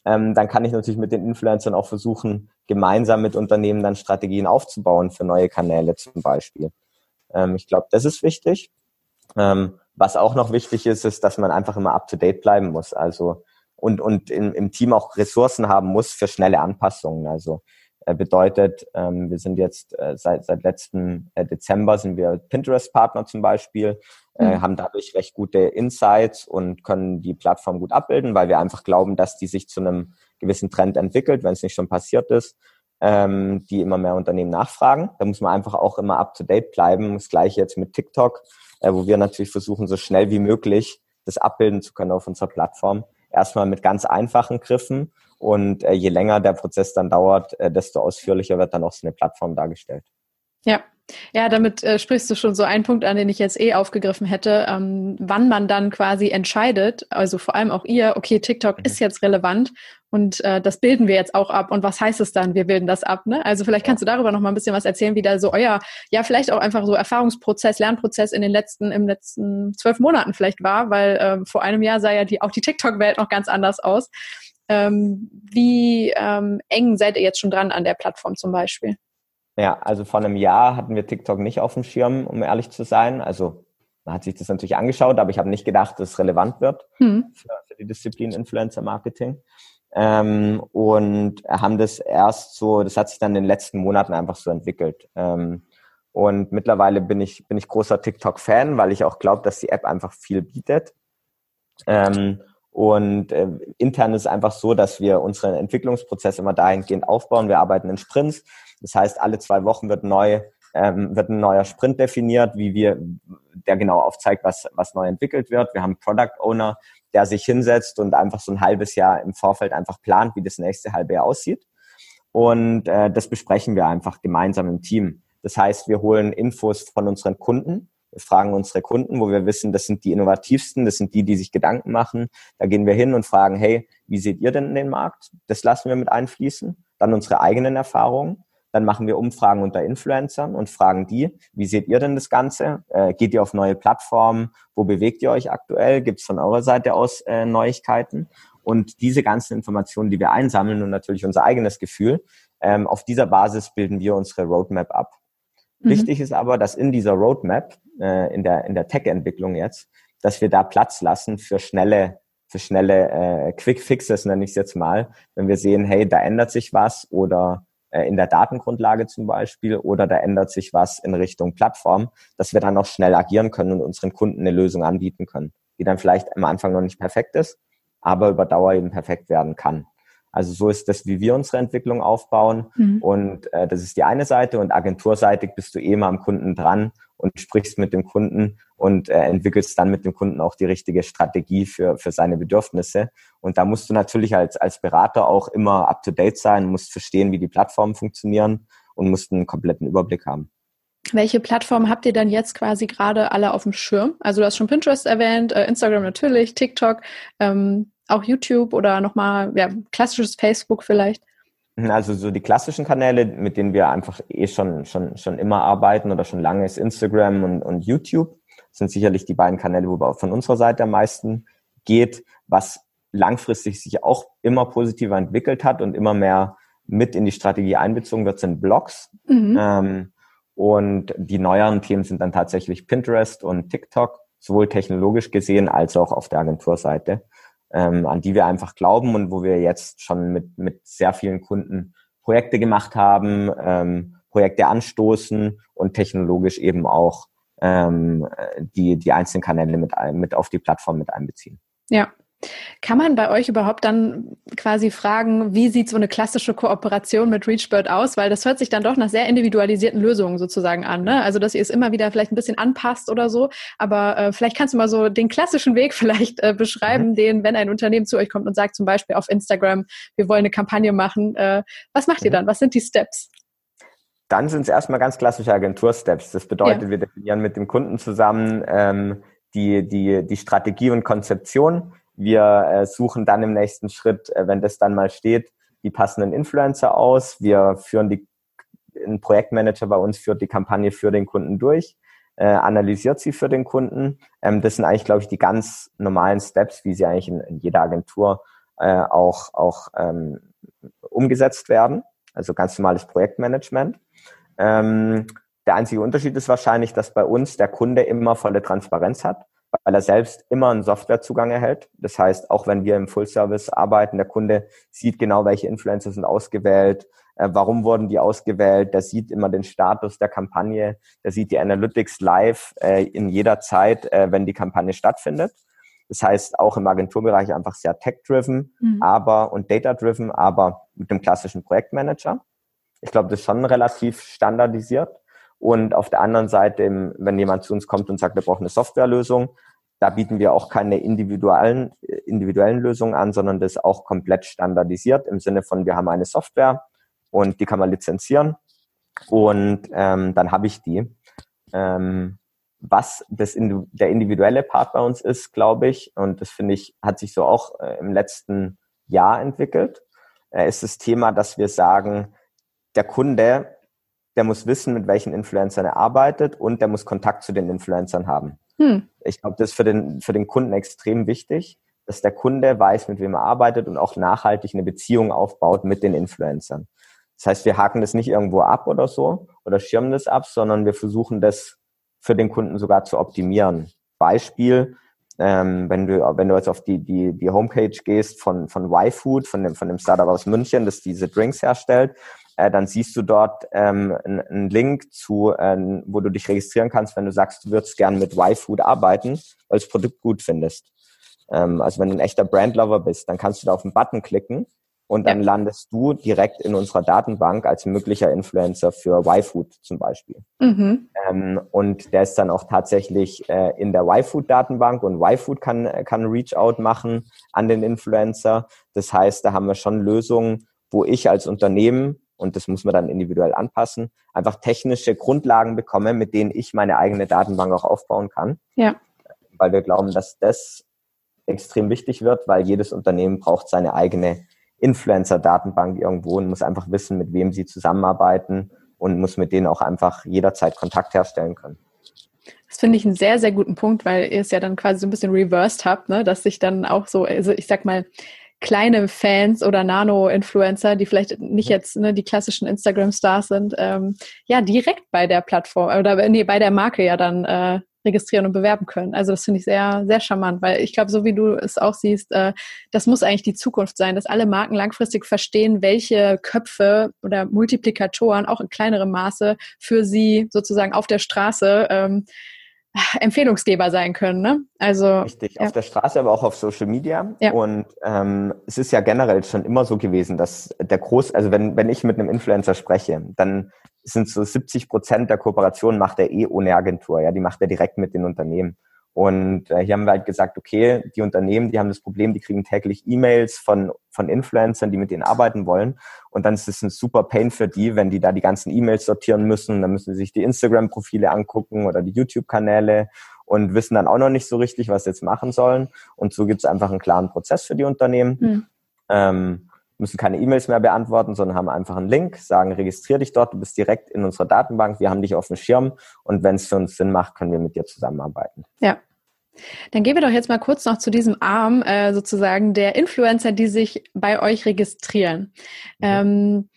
ähm, dann kann ich natürlich mit den Influencern auch versuchen, gemeinsam mit Unternehmen dann Strategien aufzubauen für neue Kanäle zum Beispiel. Ähm, ich glaube, das ist wichtig. Ähm, was auch noch wichtig ist, ist, dass man einfach immer up-to-date bleiben muss. Also und, und im, im Team auch Ressourcen haben muss für schnelle Anpassungen. Also äh, bedeutet, ähm, wir sind jetzt äh, seit, seit letzten äh, Dezember sind wir Pinterest-Partner zum Beispiel, äh, mhm. haben dadurch recht gute Insights und können die Plattform gut abbilden, weil wir einfach glauben, dass die sich zu einem gewissen Trend entwickelt, wenn es nicht schon passiert ist, ähm, die immer mehr Unternehmen nachfragen. Da muss man einfach auch immer up-to-date bleiben. Das gleiche jetzt mit TikTok, äh, wo wir natürlich versuchen, so schnell wie möglich das abbilden zu können auf unserer Plattform. Erstmal mit ganz einfachen Griffen und äh, je länger der Prozess dann dauert, äh, desto ausführlicher wird dann auch so eine Plattform dargestellt. Ja, ja, damit äh, sprichst du schon so einen Punkt an, den ich jetzt eh aufgegriffen hätte, ähm, wann man dann quasi entscheidet, also vor allem auch ihr, okay, TikTok mhm. ist jetzt relevant und äh, das bilden wir jetzt auch ab. Und was heißt es dann, wir bilden das ab? Ne? Also vielleicht kannst du darüber noch mal ein bisschen was erzählen, wie da so euer, ja, vielleicht auch einfach so Erfahrungsprozess, Lernprozess in den letzten, im letzten zwölf Monaten vielleicht war, weil ähm, vor einem Jahr sah ja die, auch die TikTok-Welt noch ganz anders aus. Ähm, wie ähm, eng seid ihr jetzt schon dran an der Plattform zum Beispiel? Ja, also vor einem Jahr hatten wir TikTok nicht auf dem Schirm, um ehrlich zu sein. Also man hat sich das natürlich angeschaut, aber ich habe nicht gedacht, dass es relevant wird hm. für, für, die Disziplin Influencer Marketing. Ähm, und haben das erst so, das hat sich dann in den letzten Monaten einfach so entwickelt. Ähm, und mittlerweile bin ich, bin ich großer TikTok-Fan, weil ich auch glaube, dass die App einfach viel bietet. Ähm, und äh, intern ist es einfach so, dass wir unseren Entwicklungsprozess immer dahingehend aufbauen. Wir arbeiten in Sprints. Das heißt, alle zwei Wochen wird neu ähm, wird ein neuer Sprint definiert, wie wir, der genau aufzeigt, was, was neu entwickelt wird. Wir haben Product Owner, der sich hinsetzt und einfach so ein halbes Jahr im Vorfeld einfach plant, wie das nächste halbe Jahr aussieht. Und äh, das besprechen wir einfach gemeinsam im Team. Das heißt, wir holen Infos von unseren Kunden, wir fragen unsere Kunden, wo wir wissen, das sind die innovativsten, das sind die, die sich Gedanken machen. Da gehen wir hin und fragen, hey, wie seht ihr denn den Markt? Das lassen wir mit einfließen. Dann unsere eigenen Erfahrungen. Dann machen wir Umfragen unter Influencern und fragen die, wie seht ihr denn das Ganze? Äh, geht ihr auf neue Plattformen? Wo bewegt ihr euch aktuell? Gibt es von eurer Seite aus äh, Neuigkeiten? Und diese ganzen Informationen, die wir einsammeln und natürlich unser eigenes Gefühl, ähm, auf dieser Basis bilden wir unsere Roadmap ab. Mhm. Wichtig ist aber, dass in dieser Roadmap, äh, in der, in der Tech-Entwicklung jetzt, dass wir da Platz lassen für schnelle, für schnelle äh, Quick Fixes, nenne ich es jetzt mal, wenn wir sehen, hey, da ändert sich was oder in der Datengrundlage zum Beispiel oder da ändert sich was in Richtung Plattform, dass wir dann auch schnell agieren können und unseren Kunden eine Lösung anbieten können, die dann vielleicht am Anfang noch nicht perfekt ist, aber über Dauer eben perfekt werden kann. Also so ist das, wie wir unsere Entwicklung aufbauen. Mhm. Und äh, das ist die eine Seite. Und agenturseitig bist du eh mal am Kunden dran und sprichst mit dem Kunden und äh, entwickelst dann mit dem Kunden auch die richtige Strategie für, für seine Bedürfnisse. Und da musst du natürlich als, als Berater auch immer up-to-date sein, musst verstehen, wie die Plattformen funktionieren und musst einen kompletten Überblick haben. Welche Plattformen habt ihr dann jetzt quasi gerade alle auf dem Schirm? Also du hast schon Pinterest erwähnt, äh, Instagram natürlich, TikTok. Ähm, auch YouTube oder nochmal, ja, klassisches Facebook vielleicht? Also so die klassischen Kanäle, mit denen wir einfach eh schon, schon, schon immer arbeiten oder schon lange ist Instagram und, und YouTube. Das sind sicherlich die beiden Kanäle, wo auch von unserer Seite am meisten geht, was langfristig sich auch immer positiver entwickelt hat und immer mehr mit in die Strategie einbezogen wird, sind Blogs. Mhm. Ähm, und die neueren Themen sind dann tatsächlich Pinterest und TikTok, sowohl technologisch gesehen als auch auf der Agenturseite ähm, an die wir einfach glauben und wo wir jetzt schon mit, mit sehr vielen Kunden Projekte gemacht haben, ähm, Projekte anstoßen und technologisch eben auch ähm, die, die einzelnen Kanäle mit, mit auf die Plattform mit einbeziehen. Ja, kann man bei euch überhaupt dann quasi fragen, wie sieht so eine klassische Kooperation mit ReachBird aus? Weil das hört sich dann doch nach sehr individualisierten Lösungen sozusagen an. Ne? Also, dass ihr es immer wieder vielleicht ein bisschen anpasst oder so. Aber äh, vielleicht kannst du mal so den klassischen Weg vielleicht äh, beschreiben, mhm. den, wenn ein Unternehmen zu euch kommt und sagt zum Beispiel auf Instagram, wir wollen eine Kampagne machen. Äh, was macht ihr mhm. dann? Was sind die Steps? Dann sind es erstmal ganz klassische Agentursteps. Das bedeutet, ja. wir definieren mit dem Kunden zusammen ähm, die, die, die Strategie und Konzeption. Wir äh, suchen dann im nächsten Schritt, äh, wenn das dann mal steht, die passenden Influencer aus. Wir führen die, ein Projektmanager bei uns führt die Kampagne für den Kunden durch, äh, analysiert sie für den Kunden. Ähm, das sind eigentlich, glaube ich, die ganz normalen Steps, wie sie eigentlich in, in jeder Agentur äh, auch, auch ähm, umgesetzt werden. Also ganz normales Projektmanagement. Ähm, der einzige Unterschied ist wahrscheinlich, dass bei uns der Kunde immer volle Transparenz hat, weil er selbst immer einen Softwarezugang erhält. Das heißt, auch wenn wir im Full-Service arbeiten, der Kunde sieht genau, welche Influencer sind ausgewählt, äh, warum wurden die ausgewählt, der sieht immer den Status der Kampagne, der sieht die Analytics live äh, in jeder Zeit, äh, wenn die Kampagne stattfindet. Das heißt, auch im Agenturbereich einfach sehr tech-driven, mhm. aber und data-driven, aber mit dem klassischen Projektmanager. Ich glaube, das ist schon relativ standardisiert. Und auf der anderen Seite, wenn jemand zu uns kommt und sagt, wir brauchen eine Softwarelösung, da bieten wir auch keine individuellen, individuellen Lösungen an, sondern das auch komplett standardisiert im Sinne von, wir haben eine Software und die kann man lizenzieren und ähm, dann habe ich die. Ähm, was das der individuelle Part bei uns ist, glaube ich, und das finde ich, hat sich so auch äh, im letzten Jahr entwickelt, äh, ist das Thema, dass wir sagen, der Kunde, der muss wissen, mit welchen Influencern er arbeitet und der muss Kontakt zu den Influencern haben. Hm. Ich glaube, das ist für den, für den Kunden extrem wichtig, dass der Kunde weiß, mit wem er arbeitet und auch nachhaltig eine Beziehung aufbaut mit den Influencern. Das heißt, wir haken das nicht irgendwo ab oder so oder schirmen das ab, sondern wir versuchen das für den Kunden sogar zu optimieren. Beispiel, ähm, wenn du wenn du jetzt auf die die die Homepage gehst von von Y-Food, von dem von dem Startup aus München, das diese Drinks herstellt, äh, dann siehst du dort ähm, einen Link zu, äh, wo du dich registrieren kannst, wenn du sagst, du würdest gern mit Y-Food arbeiten, weil du das Produkt gut findest. Ähm, also wenn du ein echter Brandlover bist, dann kannst du da auf den Button klicken und dann ja. landest du direkt in unserer Datenbank als möglicher Influencer für Y-Food zum Beispiel. Mhm. Ähm, und der ist dann auch tatsächlich äh, in der Y-Food-Datenbank und Y-Food kann, kann Reach-out machen an den Influencer. Das heißt, da haben wir schon Lösungen, wo ich als Unternehmen und das muss man dann individuell anpassen, einfach technische Grundlagen bekomme, mit denen ich meine eigene Datenbank auch aufbauen kann. Ja. Weil wir glauben, dass das extrem wichtig wird, weil jedes Unternehmen braucht seine eigene Influencer-Datenbank irgendwo und muss einfach wissen, mit wem sie zusammenarbeiten und muss mit denen auch einfach jederzeit Kontakt herstellen können. Das finde ich einen sehr, sehr guten Punkt, weil ihr es ja dann quasi so ein bisschen reversed habt, ne? dass sich dann auch so, also ich sag mal, kleine Fans oder Nano-Influencer, die vielleicht nicht jetzt ne, die klassischen Instagram-Stars sind, ähm, ja, direkt bei der Plattform oder nee, bei der Marke ja dann äh, registrieren und bewerben können. Also das finde ich sehr, sehr charmant, weil ich glaube, so wie du es auch siehst, äh, das muss eigentlich die Zukunft sein, dass alle Marken langfristig verstehen, welche Köpfe oder Multiplikatoren auch in kleinerem Maße für sie sozusagen auf der Straße ähm, Empfehlungsgeber sein können. Ne? Also richtig ja. auf der Straße, aber auch auf Social Media. Ja. Und ähm, es ist ja generell schon immer so gewesen, dass der Groß, also wenn wenn ich mit einem Influencer spreche, dann sind so 70 Prozent der Kooperation macht er eh ohne Agentur. Ja, die macht er direkt mit den Unternehmen. Und äh, hier haben wir halt gesagt, okay, die Unternehmen, die haben das Problem, die kriegen täglich E-Mails von, von Influencern, die mit denen arbeiten wollen. Und dann ist es ein super Pain für die, wenn die da die ganzen E-Mails sortieren müssen. Dann müssen sie sich die Instagram-Profile angucken oder die YouTube-Kanäle und wissen dann auch noch nicht so richtig, was sie jetzt machen sollen. Und so gibt es einfach einen klaren Prozess für die Unternehmen. Mhm. Ähm, müssen keine E-Mails mehr beantworten, sondern haben einfach einen Link, sagen, registrier dich dort, du bist direkt in unserer Datenbank, wir haben dich auf dem Schirm und wenn es für uns Sinn macht, können wir mit dir zusammenarbeiten. Ja. Dann gehen wir doch jetzt mal kurz noch zu diesem Arm äh, sozusagen der Influencer, die sich bei euch registrieren. Mhm. Ähm,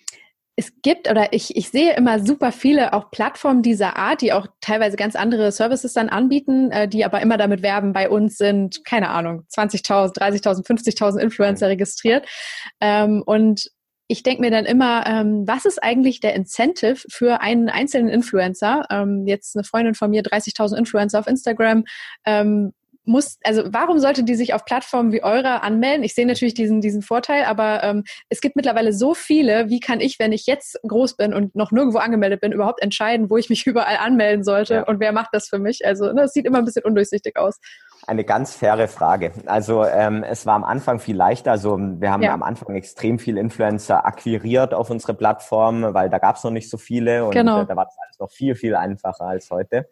es gibt oder ich, ich sehe immer super viele auch Plattformen dieser Art, die auch teilweise ganz andere Services dann anbieten, äh, die aber immer damit werben, bei uns sind, keine Ahnung, 20.000, 30.000, 50.000 Influencer registriert. Ähm, und ich denke mir dann immer, ähm, was ist eigentlich der Incentive für einen einzelnen Influencer? Ähm, jetzt eine Freundin von mir, 30.000 Influencer auf Instagram. Ähm, muss, also warum sollte die sich auf Plattformen wie eure anmelden? Ich sehe natürlich diesen, diesen Vorteil, aber ähm, es gibt mittlerweile so viele. Wie kann ich, wenn ich jetzt groß bin und noch nirgendwo angemeldet bin, überhaupt entscheiden, wo ich mich überall anmelden sollte ja. und wer macht das für mich? Also ne, das sieht immer ein bisschen undurchsichtig aus. eine ganz faire Frage. Also ähm, es war am Anfang viel leichter. Also wir haben ja. am Anfang extrem viel Influencer akquiriert auf unsere Plattform, weil da gab es noch nicht so viele und genau. äh, da war das alles noch viel, viel einfacher als heute,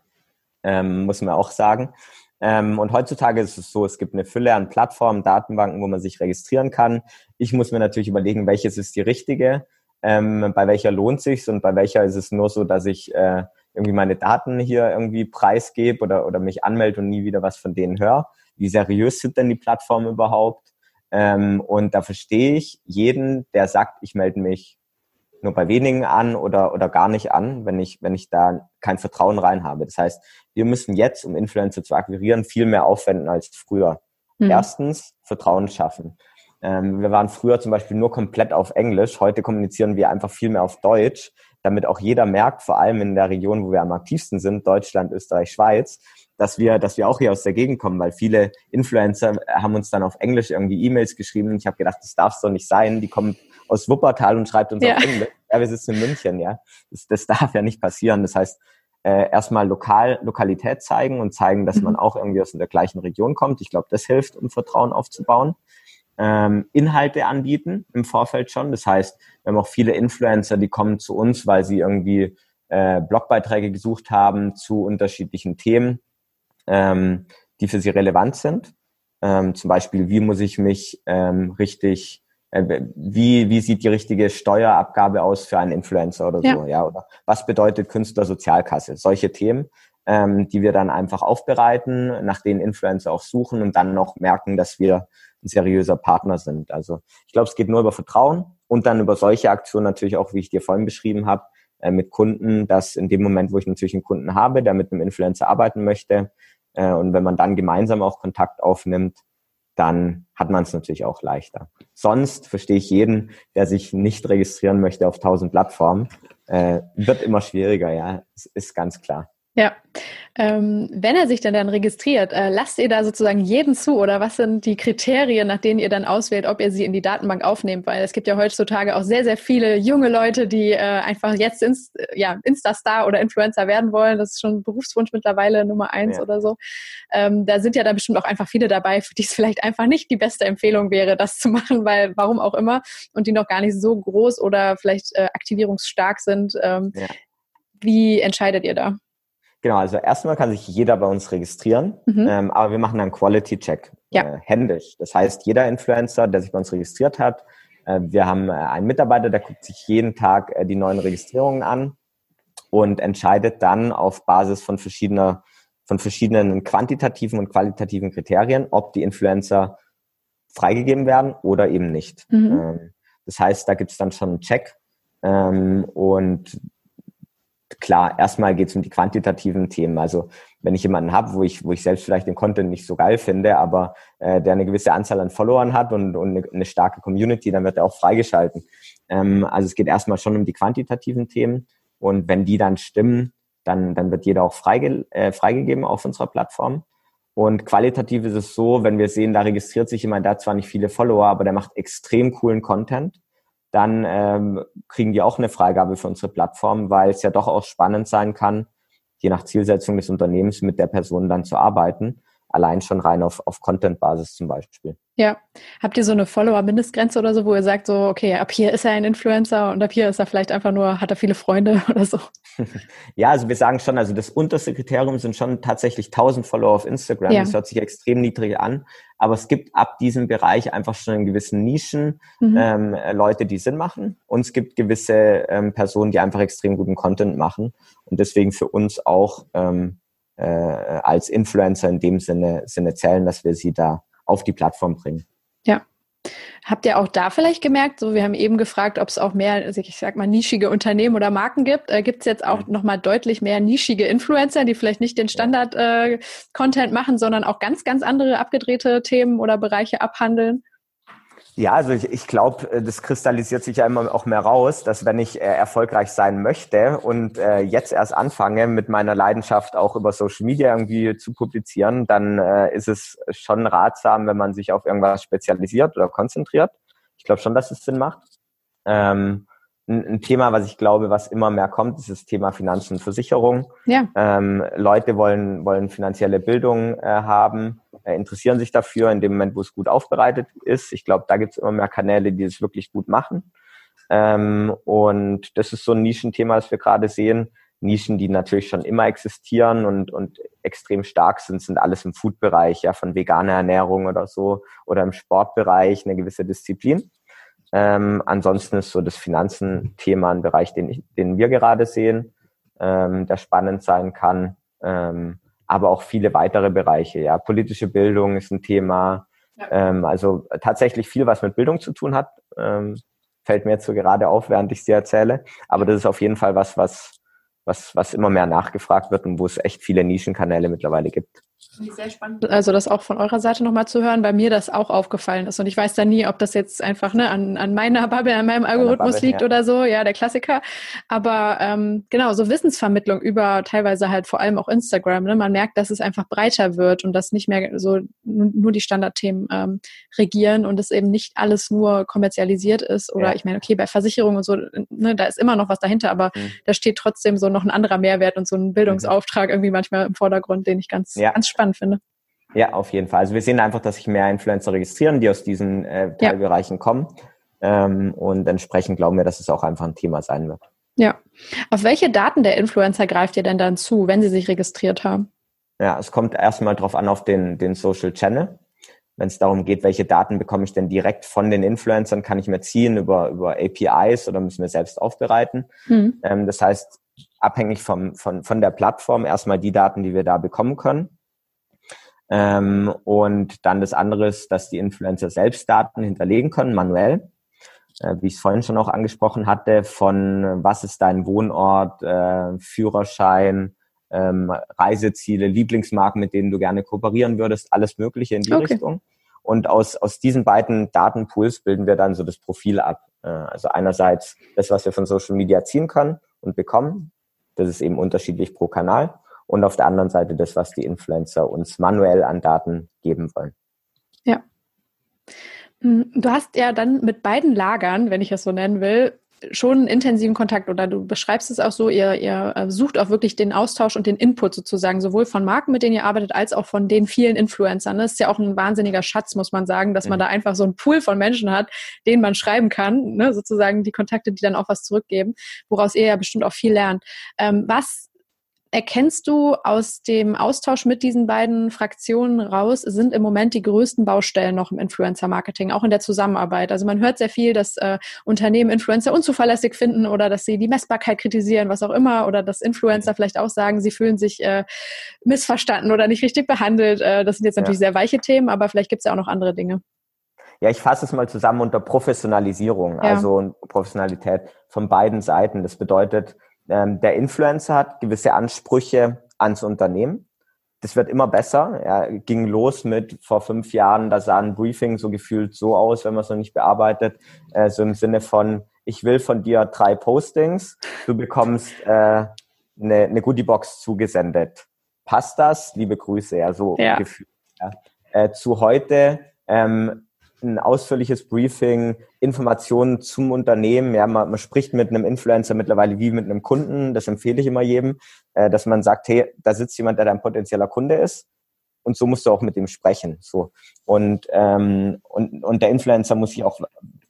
ähm, muss man auch sagen. Ähm, und heutzutage ist es so, es gibt eine Fülle an Plattformen, Datenbanken, wo man sich registrieren kann. Ich muss mir natürlich überlegen, welches ist die richtige, ähm, bei welcher lohnt sich und bei welcher ist es nur so, dass ich äh, irgendwie meine Daten hier irgendwie preisgebe oder, oder mich anmelde und nie wieder was von denen höre. Wie seriös sind denn die Plattformen überhaupt? Ähm, und da verstehe ich jeden, der sagt, ich melde mich nur bei wenigen an oder, oder gar nicht an, wenn ich, wenn ich da kein Vertrauen rein habe. Das heißt, wir müssen jetzt, um Influencer zu akquirieren, viel mehr aufwenden als früher. Mhm. Erstens, Vertrauen schaffen. Ähm, wir waren früher zum Beispiel nur komplett auf Englisch. Heute kommunizieren wir einfach viel mehr auf Deutsch, damit auch jeder merkt, vor allem in der Region, wo wir am aktivsten sind, Deutschland, Österreich, Schweiz, dass wir, dass wir auch hier aus der Gegend kommen, weil viele Influencer haben uns dann auf Englisch irgendwie E-Mails geschrieben und ich habe gedacht, das darf doch nicht sein. Die kommen aus Wuppertal und schreibt uns ja. auf Englisch. Ja, wir sitzen in München, ja. Das, das darf ja nicht passieren. Das heißt, äh, erstmal lokal, Lokalität zeigen und zeigen, dass mhm. man auch irgendwie aus der gleichen Region kommt. Ich glaube, das hilft, um Vertrauen aufzubauen ähm, Inhalte anbieten im Vorfeld schon. Das heißt, wir haben auch viele Influencer, die kommen zu uns, weil sie irgendwie äh, Blogbeiträge gesucht haben zu unterschiedlichen Themen, ähm, die für sie relevant sind. Ähm, zum Beispiel, wie muss ich mich ähm, richtig, wie, wie sieht die richtige Steuerabgabe aus für einen Influencer oder ja. so, ja, oder was bedeutet Künstlersozialkasse? Solche Themen, ähm, die wir dann einfach aufbereiten, nach denen Influencer auch suchen und dann noch merken, dass wir ein seriöser Partner sind. Also ich glaube, es geht nur über Vertrauen und dann über solche Aktionen natürlich auch, wie ich dir vorhin beschrieben habe, äh, mit Kunden, dass in dem Moment, wo ich natürlich einen Kunden habe, der mit einem Influencer arbeiten möchte, äh, und wenn man dann gemeinsam auch Kontakt aufnimmt, dann hat man es natürlich auch leichter. Sonst verstehe ich jeden, der sich nicht registrieren möchte auf tausend Plattformen, äh, wird immer schwieriger, ja, ist ganz klar. Ja, ähm, wenn er sich dann dann registriert, äh, lasst ihr da sozusagen jeden zu oder was sind die Kriterien, nach denen ihr dann auswählt, ob ihr sie in die Datenbank aufnehmt? Weil es gibt ja heutzutage auch sehr, sehr viele junge Leute, die äh, einfach jetzt ins, ja, Insta-Star oder Influencer werden wollen. Das ist schon Berufswunsch mittlerweile Nummer eins ja. oder so. Ähm, da sind ja da bestimmt auch einfach viele dabei, für die es vielleicht einfach nicht die beste Empfehlung wäre, das zu machen, weil warum auch immer und die noch gar nicht so groß oder vielleicht äh, aktivierungsstark sind. Ähm, ja. Wie entscheidet ihr da? Genau, also erstmal kann sich jeder bei uns registrieren, mhm. ähm, aber wir machen einen Quality-Check ja. äh, händisch. Das heißt, jeder Influencer, der sich bei uns registriert hat, äh, wir haben äh, einen Mitarbeiter, der guckt sich jeden Tag äh, die neuen Registrierungen an und entscheidet dann auf Basis von verschiedener von verschiedenen quantitativen und qualitativen Kriterien, ob die Influencer freigegeben werden oder eben nicht. Mhm. Ähm, das heißt, da gibt es dann schon einen Check ähm, und klar, erstmal geht es um die quantitativen Themen. Also wenn ich jemanden habe, wo ich, wo ich selbst vielleicht den Content nicht so geil finde, aber äh, der eine gewisse Anzahl an Followern hat und, und eine, eine starke Community, dann wird er auch freigeschalten. Ähm, also es geht erstmal schon um die quantitativen Themen und wenn die dann stimmen, dann, dann wird jeder auch freige, äh, freigegeben auf unserer Plattform. Und qualitativ ist es so, wenn wir sehen, da registriert sich jemand, der hat zwar nicht viele Follower, aber der macht extrem coolen Content dann ähm, kriegen die auch eine Freigabe für unsere Plattform, weil es ja doch auch spannend sein kann, je nach Zielsetzung des Unternehmens mit der Person dann zu arbeiten allein schon rein auf, auf Content-Basis zum Beispiel. Ja. Habt ihr so eine Follower-Mindestgrenze oder so, wo ihr sagt, so, okay, ab hier ist er ein Influencer und ab hier ist er vielleicht einfach nur, hat er viele Freunde oder so? ja, also wir sagen schon, also das unterste Kriterium sind schon tatsächlich 1000 Follower auf Instagram. Ja. Das hört sich extrem niedrig an. Aber es gibt ab diesem Bereich einfach schon in gewissen Nischen mhm. ähm, Leute, die Sinn machen. Und es gibt gewisse ähm, Personen, die einfach extrem guten Content machen. Und deswegen für uns auch ähm, äh, als Influencer in dem Sinne, Sinne zählen, dass wir sie da auf die Plattform bringen. Ja. Habt ihr auch da vielleicht gemerkt, so wir haben eben gefragt, ob es auch mehr, also ich sag mal, nischige Unternehmen oder Marken gibt. Äh, gibt es jetzt auch mhm. nochmal deutlich mehr nischige Influencer, die vielleicht nicht den Standard-Content äh, machen, sondern auch ganz, ganz andere abgedrehte Themen oder Bereiche abhandeln? Ja, also ich, ich glaube, äh, das kristallisiert sich ja immer auch mehr raus, dass wenn ich äh, erfolgreich sein möchte und äh, jetzt erst anfange, mit meiner Leidenschaft auch über Social Media irgendwie zu publizieren, dann äh, ist es schon ratsam, wenn man sich auf irgendwas spezialisiert oder konzentriert. Ich glaube schon, dass es Sinn macht. Ähm, ein, ein, Thema, was ich glaube, was immer mehr kommt, ist das Thema Finanzen und Versicherung. Ja. Ähm, Leute wollen, wollen finanzielle Bildung äh, haben, interessieren sich dafür in dem Moment, wo es gut aufbereitet ist. Ich glaube, da gibt es immer mehr Kanäle, die es wirklich gut machen. Ähm, und das ist so ein Nischenthema, das wir gerade sehen. Nischen, die natürlich schon immer existieren und, und extrem stark sind, sind alles im Food-Bereich, ja, von veganer Ernährung oder so, oder im Sportbereich eine gewisse Disziplin. Ähm, ansonsten ist so das Finanzen-Thema ein Bereich, den, ich, den wir gerade sehen, ähm, der spannend sein kann. Ähm, aber auch viele weitere Bereiche. Ja, politische Bildung ist ein Thema. Ja. Ähm, also tatsächlich viel, was mit Bildung zu tun hat, ähm, fällt mir jetzt so gerade auf, während ich sie erzähle. Aber das ist auf jeden Fall was, was, was, was immer mehr nachgefragt wird und wo es echt viele Nischenkanäle mittlerweile gibt. Sehr spannend, also das auch von eurer Seite nochmal zu hören, weil mir das auch aufgefallen ist. Und ich weiß da nie, ob das jetzt einfach ne, an, an meiner Bubble, an meinem Algorithmus Bubble, liegt ja. oder so, ja, der Klassiker. Aber ähm, genau, so Wissensvermittlung über teilweise halt vor allem auch Instagram. Ne? Man merkt, dass es einfach breiter wird und dass nicht mehr so nur die Standardthemen ähm, regieren und es eben nicht alles nur kommerzialisiert ist. Oder ja. ich meine, okay, bei Versicherungen und so, ne, da ist immer noch was dahinter, aber mhm. da steht trotzdem so noch ein anderer Mehrwert und so ein Bildungsauftrag irgendwie manchmal im Vordergrund, den ich ganz, ja. ganz spannend finde. Ja, auf jeden Fall. Also wir sehen einfach, dass sich mehr Influencer registrieren, die aus diesen äh, Teilbereichen ja. kommen. Ähm, und entsprechend glauben wir, dass es auch einfach ein Thema sein wird. Ja. Auf welche Daten der Influencer greift ihr denn dann zu, wenn sie sich registriert haben? Ja, es kommt erstmal drauf an auf den, den Social Channel. Wenn es darum geht, welche Daten bekomme ich denn direkt von den Influencern, kann ich mir ziehen über, über APIs oder müssen wir selbst aufbereiten. Mhm. Ähm, das heißt, abhängig vom, von, von der Plattform erstmal die Daten, die wir da bekommen können. Ähm, und dann das andere ist, dass die Influencer selbst Daten hinterlegen können, manuell. Äh, wie ich es vorhin schon auch angesprochen hatte, von was ist dein Wohnort, äh, Führerschein, ähm, Reiseziele, Lieblingsmarken, mit denen du gerne kooperieren würdest, alles Mögliche in die okay. Richtung. Und aus, aus diesen beiden Datenpools bilden wir dann so das Profil ab. Äh, also einerseits das, was wir von Social Media ziehen können und bekommen. Das ist eben unterschiedlich pro Kanal und auf der anderen Seite das, was die Influencer uns manuell an Daten geben wollen. Ja. Hm, du hast ja dann mit beiden Lagern, wenn ich es so nennen will, schon intensiven Kontakt oder du beschreibst es auch so, ihr, ihr äh, sucht auch wirklich den Austausch und den Input sozusagen, sowohl von Marken, mit denen ihr arbeitet, als auch von den vielen Influencern. Das ist ja auch ein wahnsinniger Schatz, muss man sagen, dass man mhm. da einfach so einen Pool von Menschen hat, denen man schreiben kann, ne? sozusagen die Kontakte, die dann auch was zurückgeben, woraus ihr ja bestimmt auch viel lernt. Ähm, was erkennst du aus dem Austausch mit diesen beiden Fraktionen raus, sind im Moment die größten Baustellen noch im Influencer-Marketing, auch in der Zusammenarbeit? Also man hört sehr viel, dass äh, Unternehmen Influencer unzuverlässig finden oder dass sie die Messbarkeit kritisieren, was auch immer, oder dass Influencer vielleicht auch sagen, sie fühlen sich äh, missverstanden oder nicht richtig behandelt. Äh, das sind jetzt natürlich ja. sehr weiche Themen, aber vielleicht gibt es ja auch noch andere Dinge. Ja, ich fasse es mal zusammen unter Professionalisierung, ja. also Professionalität von beiden Seiten. Das bedeutet, ähm, der Influencer hat gewisse Ansprüche ans Unternehmen. Das wird immer besser. Er ging los mit vor fünf Jahren, da sah ein Briefing so gefühlt so aus, wenn man es noch nicht bearbeitet, äh, so im Sinne von, ich will von dir drei Postings, du bekommst äh, eine, eine Goodiebox zugesendet. Passt das? Liebe Grüße, ja, so ja. gefühlt. Ja. Äh, zu heute, ähm, ein ausführliches Briefing, Informationen zum Unternehmen. Ja, man, man, spricht mit einem Influencer mittlerweile wie mit einem Kunden. Das empfehle ich immer jedem, äh, dass man sagt, hey, da sitzt jemand, der dein potenzieller Kunde ist. Und so musst du auch mit dem sprechen. So. Und, ähm, und, und der Influencer muss sich auch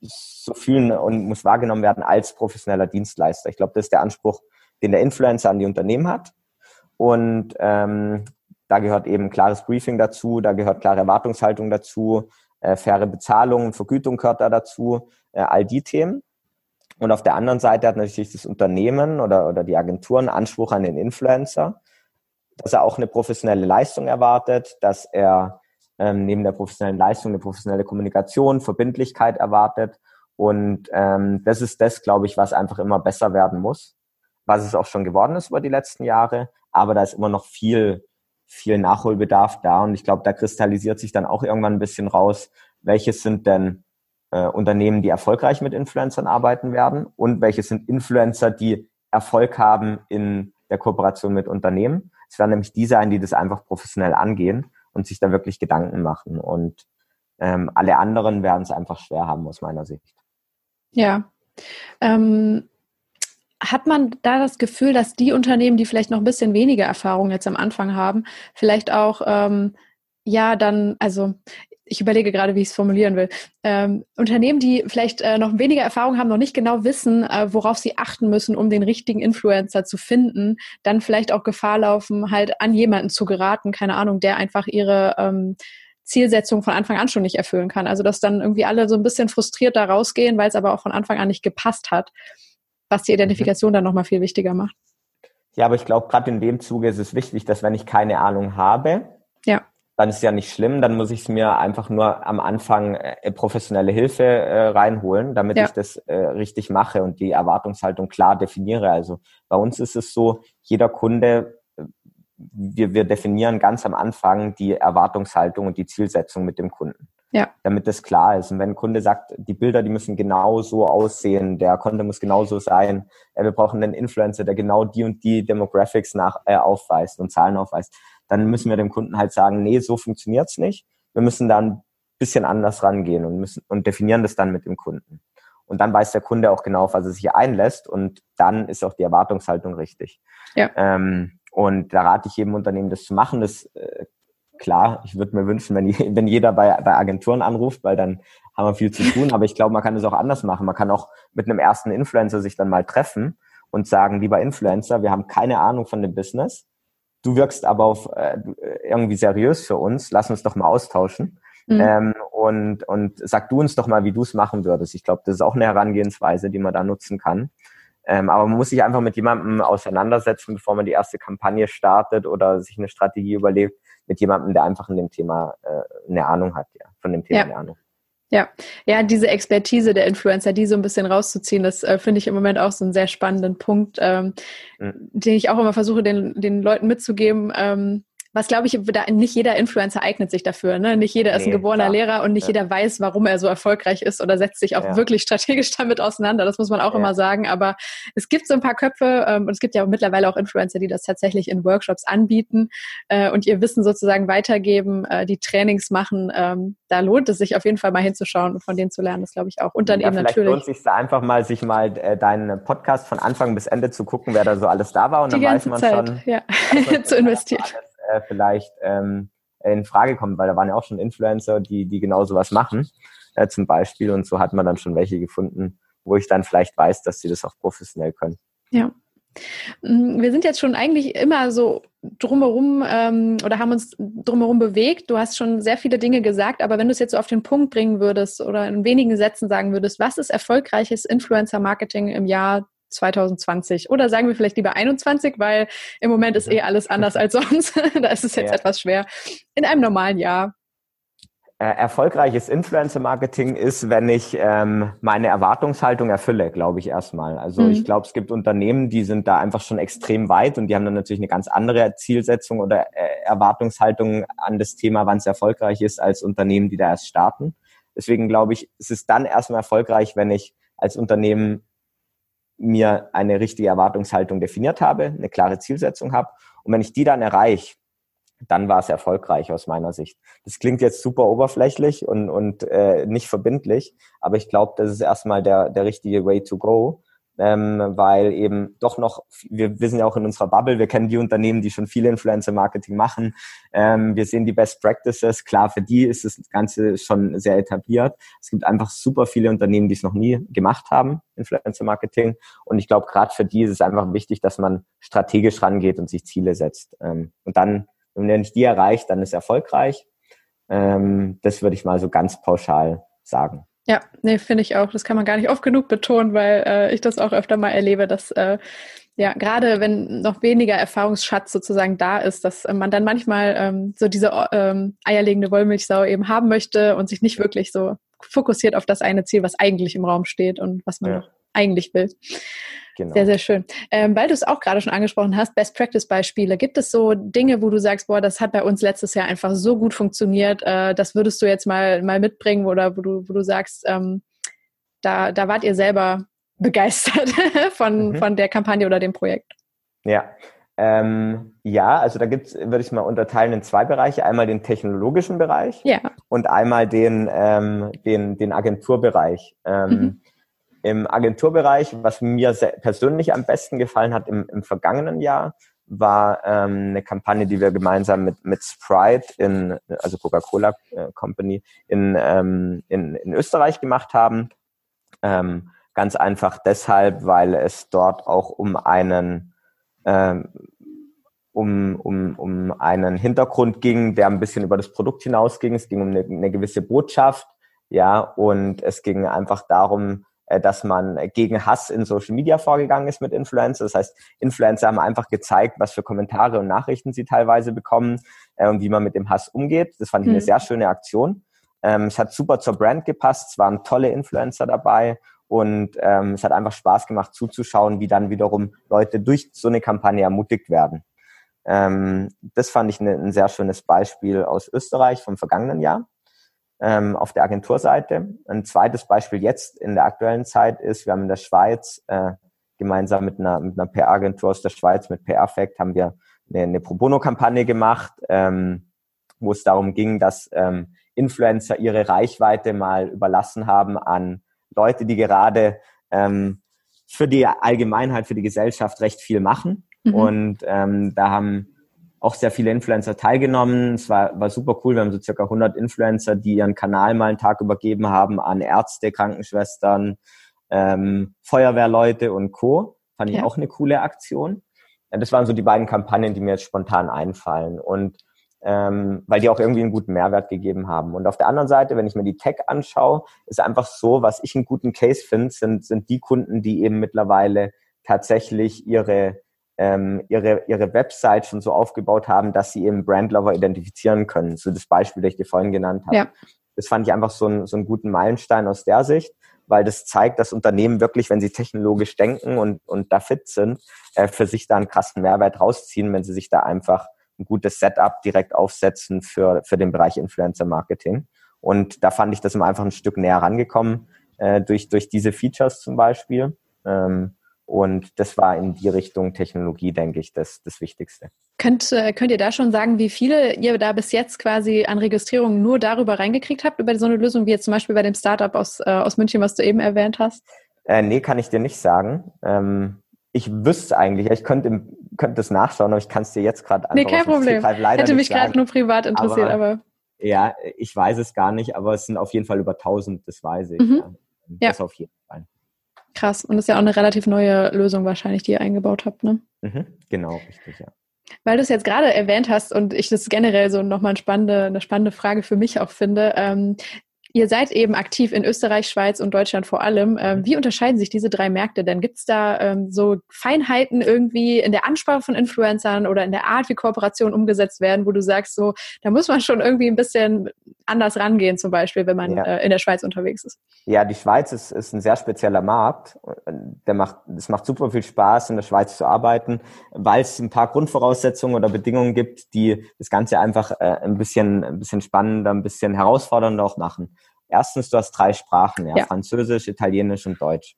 so fühlen und muss wahrgenommen werden als professioneller Dienstleister. Ich glaube, das ist der Anspruch, den der Influencer an die Unternehmen hat. Und ähm, da gehört eben klares Briefing dazu, da gehört klare Erwartungshaltung dazu, äh, faire Bezahlung, Vergütung gehört da dazu, äh, all die Themen. Und auf der anderen Seite hat natürlich das Unternehmen oder, oder die Agentur einen Anspruch an den Influencer, dass er auch eine professionelle Leistung erwartet, dass er ähm, neben der professionellen Leistung eine professionelle Kommunikation, Verbindlichkeit erwartet. Und ähm, das ist das, glaube ich, was einfach immer besser werden muss, was es auch schon geworden ist über die letzten Jahre. Aber da ist immer noch viel viel Nachholbedarf da. Und ich glaube, da kristallisiert sich dann auch irgendwann ein bisschen raus, welches sind denn äh, Unternehmen, die erfolgreich mit Influencern arbeiten werden und welche sind Influencer, die Erfolg haben in der Kooperation mit Unternehmen. Es werden nämlich die sein, die das einfach professionell angehen und sich da wirklich Gedanken machen. Und ähm, alle anderen werden es einfach schwer haben aus meiner Sicht. Ja, Ähm, hat man da das Gefühl, dass die Unternehmen, die vielleicht noch ein bisschen weniger Erfahrung jetzt am Anfang haben, vielleicht auch ähm, ja dann, also ich überlege gerade, wie ich es formulieren will. Ähm, Unternehmen, die vielleicht äh, noch weniger Erfahrung haben, noch nicht genau wissen, äh, worauf sie achten müssen, um den richtigen Influencer zu finden, dann vielleicht auch Gefahr laufen, halt an jemanden zu geraten, keine Ahnung, der einfach ihre ähm, Zielsetzung von Anfang an schon nicht erfüllen kann. Also dass dann irgendwie alle so ein bisschen frustriert da rausgehen, weil es aber auch von Anfang an nicht gepasst hat, was die Identifikation mhm. dann nochmal viel wichtiger macht. Ja, aber ich glaube, gerade in dem Zuge ist es wichtig, dass wenn ich keine Ahnung habe, ja dann ist ja nicht schlimm, dann muss ich es mir einfach nur am Anfang äh, professionelle Hilfe äh, reinholen, damit ja. ich das äh, richtig mache und die Erwartungshaltung klar definiere. Also bei uns ist es so, jeder Kunde, äh, wir, wir definieren ganz am Anfang die Erwartungshaltung und die Zielsetzung mit dem Kunden. Ja. Damit das klar ist. Und wenn ein Kunde sagt, die Bilder, die müssen genau so aussehen, der Kunde muss genauso sein, äh, wir brauchen einen Influencer, der genau die und die Demographics nach, äh, aufweist und Zahlen aufweist, dann müssen wir dem Kunden halt sagen, nee, so funktioniert's nicht. Wir müssen da ein bisschen anders rangehen und müssen und definieren das dann mit dem Kunden. Und dann weiß der Kunde auch genau, auf was er sich einlässt und dann ist auch die Erwartungshaltung richtig. Ja. Ähm, und da rate ich jedem Unternehmen, das zu machen. Das äh, klar, ich würde mir wünschen, wenn, wenn jeder bei, bei Agenturen anruft, weil dann haben wir viel zu tun. Aber ich glaube, man kann es auch anders machen. Man kann auch mit einem ersten Influencer sich dann mal treffen und sagen, lieber Influencer, wir haben keine Ahnung von dem Business du wirkst aber auf äh, irgendwie seriös für uns, lass uns doch mal austauschen. Mhm. Ähm, und, und sag du uns doch mal, wie du es machen würdest. Ich glaube, das ist auch eine Herangehensweise, die man da nutzen kann. Ähm, aber man muss sich einfach mit jemandem auseinandersetzen, bevor man die erste Kampagne startet oder sich eine Strategie überlegt, mit jemandem, der einfach in dem Thema äh, eine Ahnung hat, ja, von dem Thema ja. eine Ahnung. Ja, ja, diese Expertise der Influencer, die so ein bisschen rauszuziehen, das äh, finde ich im Moment auch so einen sehr spannenden Punkt, ähm, mhm. den ich auch immer versuche, den, den Leuten mitzugeben. Ähm, was glaube ich, nicht jeder Influencer eignet sich dafür. Ne? Nicht jeder nee, ist ein geborener klar. Lehrer und nicht ja. jeder weiß, warum er so erfolgreich ist oder setzt sich auch ja. wirklich strategisch damit auseinander. Das muss man auch ja. immer sagen. Aber es gibt so ein paar Köpfe ähm, und es gibt ja mittlerweile auch Influencer, die das tatsächlich in Workshops anbieten äh, und ihr Wissen sozusagen weitergeben, äh, die Trainings machen. Ähm, da lohnt es sich auf jeden Fall mal hinzuschauen und von denen zu lernen. Das glaube ich auch. Und dann eben vielleicht natürlich. lohnt es sich einfach mal, sich mal äh, deinen Podcast von Anfang bis Ende zu gucken, wer da so alles da war und die dann weiß man Zeit, schon, ja. zu investieren äh, vielleicht ähm, in Frage kommt, weil da waren ja auch schon Influencer, die, die genau sowas machen, äh, zum Beispiel. Und so hat man dann schon welche gefunden, wo ich dann vielleicht weiß, dass sie das auch professionell können. Ja. Mm, wir sind jetzt schon eigentlich immer so drumherum ähm, oder haben uns drumherum bewegt. Du hast schon sehr viele Dinge gesagt, aber wenn du es jetzt so auf den Punkt bringen würdest oder in wenigen Sätzen sagen würdest, was ist erfolgreiches Influencer-Marketing im Jahr 2020 oder sagen wir vielleicht lieber 21, weil im Moment ist eh alles anders als sonst. da ist es jetzt ja. etwas schwer. In einem normalen Jahr. Äh, erfolgreiches Influencer-Marketing ist, wenn ich ähm, meine Erwartungshaltung erfülle, glaube ich erstmal. Also mhm. ich glaube, es gibt Unternehmen, die sind da einfach schon extrem weit und die haben dann natürlich eine ganz andere Zielsetzung oder äh, Erwartungshaltung an das Thema, wann es erfolgreich ist, als Unternehmen, die da erst starten. Deswegen glaube ich, es ist dann erstmal erfolgreich, wenn ich als Unternehmen mir eine richtige Erwartungshaltung definiert habe, eine klare Zielsetzung habe. Und wenn ich die dann erreiche, dann war es erfolgreich aus meiner Sicht. Das klingt jetzt super oberflächlich und, und äh, nicht verbindlich, aber ich glaube, das ist erstmal der, der richtige Way to go ähm, weil eben doch noch, wir, sind ja auch in unserer Bubble, wir kennen die Unternehmen, die schon viel Influencer-Marketing machen. Ähm, wir sehen die Best Practices. Klar, für die ist das Ganze schon sehr etabliert. Es gibt einfach super viele Unternehmen, die es noch nie gemacht haben, Influencer-Marketing. Und ich glaube, gerade für die ist es einfach wichtig, dass man strategisch rangeht und sich Ziele setzt. Ähm, und dann, wenn nicht die erreicht, dann ist erfolgreich. Ähm, das würde ich mal so ganz pauschal sagen. Ja, nee, finde ich auch. Das kann man gar nicht oft genug betonen, weil äh, ich das auch öfter mal erlebe, dass äh, ja, gerade wenn noch weniger Erfahrungsschatz sozusagen da ist, dass man dann manchmal ähm, so diese ähm, eierlegende Wollmilchsau eben haben möchte und sich nicht wirklich so fokussiert auf das eine Ziel, was eigentlich im Raum steht und was man ja. Eigentlich will. Genau. Sehr, sehr schön. Ähm, weil du es auch gerade schon angesprochen hast, Best Practice Beispiele. Gibt es so Dinge, wo du sagst, boah, das hat bei uns letztes Jahr einfach so gut funktioniert, äh, das würdest du jetzt mal, mal mitbringen oder wo du, wo du sagst, ähm, da, da wart ihr selber begeistert von, mhm. von der Kampagne oder dem Projekt? Ja, ähm, ja, also da gibt's, würde ich mal unterteilen in zwei Bereiche. Einmal den technologischen Bereich ja. und einmal den, ähm, den, den Agenturbereich. Ähm, mhm Im Agenturbereich, was mir persönlich am besten gefallen hat im, im vergangenen Jahr, war ähm, eine Kampagne, die wir gemeinsam mit, mit Sprite in, also Coca-Cola äh, Company in, ähm, in, in Österreich gemacht haben. Ähm, ganz einfach deshalb, weil es dort auch um einen ähm, um, um, um einen Hintergrund ging, der ein bisschen über das Produkt hinausging. Es ging um eine, eine gewisse Botschaft, ja, und es ging einfach darum, dass man gegen Hass in Social Media vorgegangen ist mit Influencern. Das heißt, Influencer haben einfach gezeigt, was für Kommentare und Nachrichten sie teilweise bekommen äh, und wie man mit dem Hass umgeht. Das fand ich eine mhm. sehr schöne Aktion. Ähm, es hat super zur Brand gepasst. Es waren tolle Influencer dabei und ähm, es hat einfach Spaß gemacht zuzuschauen, wie dann wiederum Leute durch so eine Kampagne ermutigt werden. Ähm, das fand ich eine, ein sehr schönes Beispiel aus Österreich vom vergangenen Jahr ähm, auf der Agenturseite. Ein zweites Beispiel jetzt in der aktuellen Zeit ist, wir haben in der Schweiz äh, gemeinsam mit einer, mit einer PR-Agentur aus der Schweiz, mit Perfect, haben wir eine, eine Pro Bono-Kampagne gemacht, ähm, wo es darum ging, dass ähm, Influencer ihre Reichweite mal überlassen haben an Leute, die gerade ähm, für die Allgemeinheit, für die Gesellschaft recht viel machen. Mhm. Und ähm, da haben auch sehr viele Influencer teilgenommen. Es war, war super cool. Wir haben so circa 100 Influencer, die ihren Kanal mal einen Tag übergeben haben an Ärzte, Krankenschwestern, ähm, Feuerwehrleute und Co. Fand ich ja. auch eine coole Aktion. Ja, das waren so die beiden Kampagnen, die mir jetzt spontan einfallen. Und ähm, weil die auch irgendwie einen guten Mehrwert gegeben haben. Und auf der anderen Seite, wenn ich mir die Tech anschaue, ist einfach so, was ich einen guten Case finde, sind, sind die Kunden, die eben mittlerweile tatsächlich ihre ähm, ihre, ihre Website schon so aufgebaut haben, dass sie eben Brandlover identifizieren können. So das Beispiel, das ich dir vorhin genannt habe. Ja. Das fand ich einfach so, ein, so einen guten Meilenstein aus der Sicht, weil das zeigt, dass Unternehmen wirklich, wenn sie technologisch denken und, und da fit sind, äh, für sich da einen krassen Mehrwert rausziehen, wenn sie sich da einfach ein gutes Setup direkt aufsetzen für, für den Bereich Influencer Marketing. Und da fand ich das immer einfach ein Stück näher rangekommen, äh, durch, durch diese Features zum Beispiel. Ähm, und das war in die Richtung Technologie, denke ich, das, das Wichtigste. Könnt, äh, könnt ihr da schon sagen, wie viele ihr da bis jetzt quasi an Registrierungen nur darüber reingekriegt habt, über so eine Lösung, wie jetzt zum Beispiel bei dem Startup aus, äh, aus München, was du eben erwähnt hast? Äh, nee, kann ich dir nicht sagen. Ähm, ich wüsste eigentlich, ich könnte, könnte es nachschauen, aber ich kann es dir jetzt gerade einfach Nee, kein Problem. Hätte mich gerade nur privat interessiert, aber, aber, Ja, ich weiß es gar nicht, aber es sind auf jeden Fall über 1000, das weiß ich. Mhm. Ja. Das ja. auf jeden Fall. Krass. Und das ist ja auch eine relativ neue Lösung wahrscheinlich, die ihr eingebaut habt, ne? Mhm, genau, richtig, ja. Weil du es jetzt gerade erwähnt hast und ich das generell so nochmal eine spannende, eine spannende Frage für mich auch finde. Ähm, Ihr seid eben aktiv in Österreich, Schweiz und Deutschland vor allem. Ähm, wie unterscheiden sich diese drei Märkte denn? Gibt es da ähm, so Feinheiten irgendwie in der Ansprache von Influencern oder in der Art, wie Kooperationen umgesetzt werden, wo du sagst, so, da muss man schon irgendwie ein bisschen anders rangehen, zum Beispiel, wenn man ja. äh, in der Schweiz unterwegs ist? Ja, die Schweiz ist, ist ein sehr spezieller Markt. Der macht, es macht super viel Spaß, in der Schweiz zu arbeiten, weil es ein paar Grundvoraussetzungen oder Bedingungen gibt, die das Ganze einfach äh, ein bisschen, ein bisschen spannender, ein bisschen herausfordernder auch machen. Erstens, du hast drei Sprachen, ja, ja. Französisch, Italienisch und Deutsch.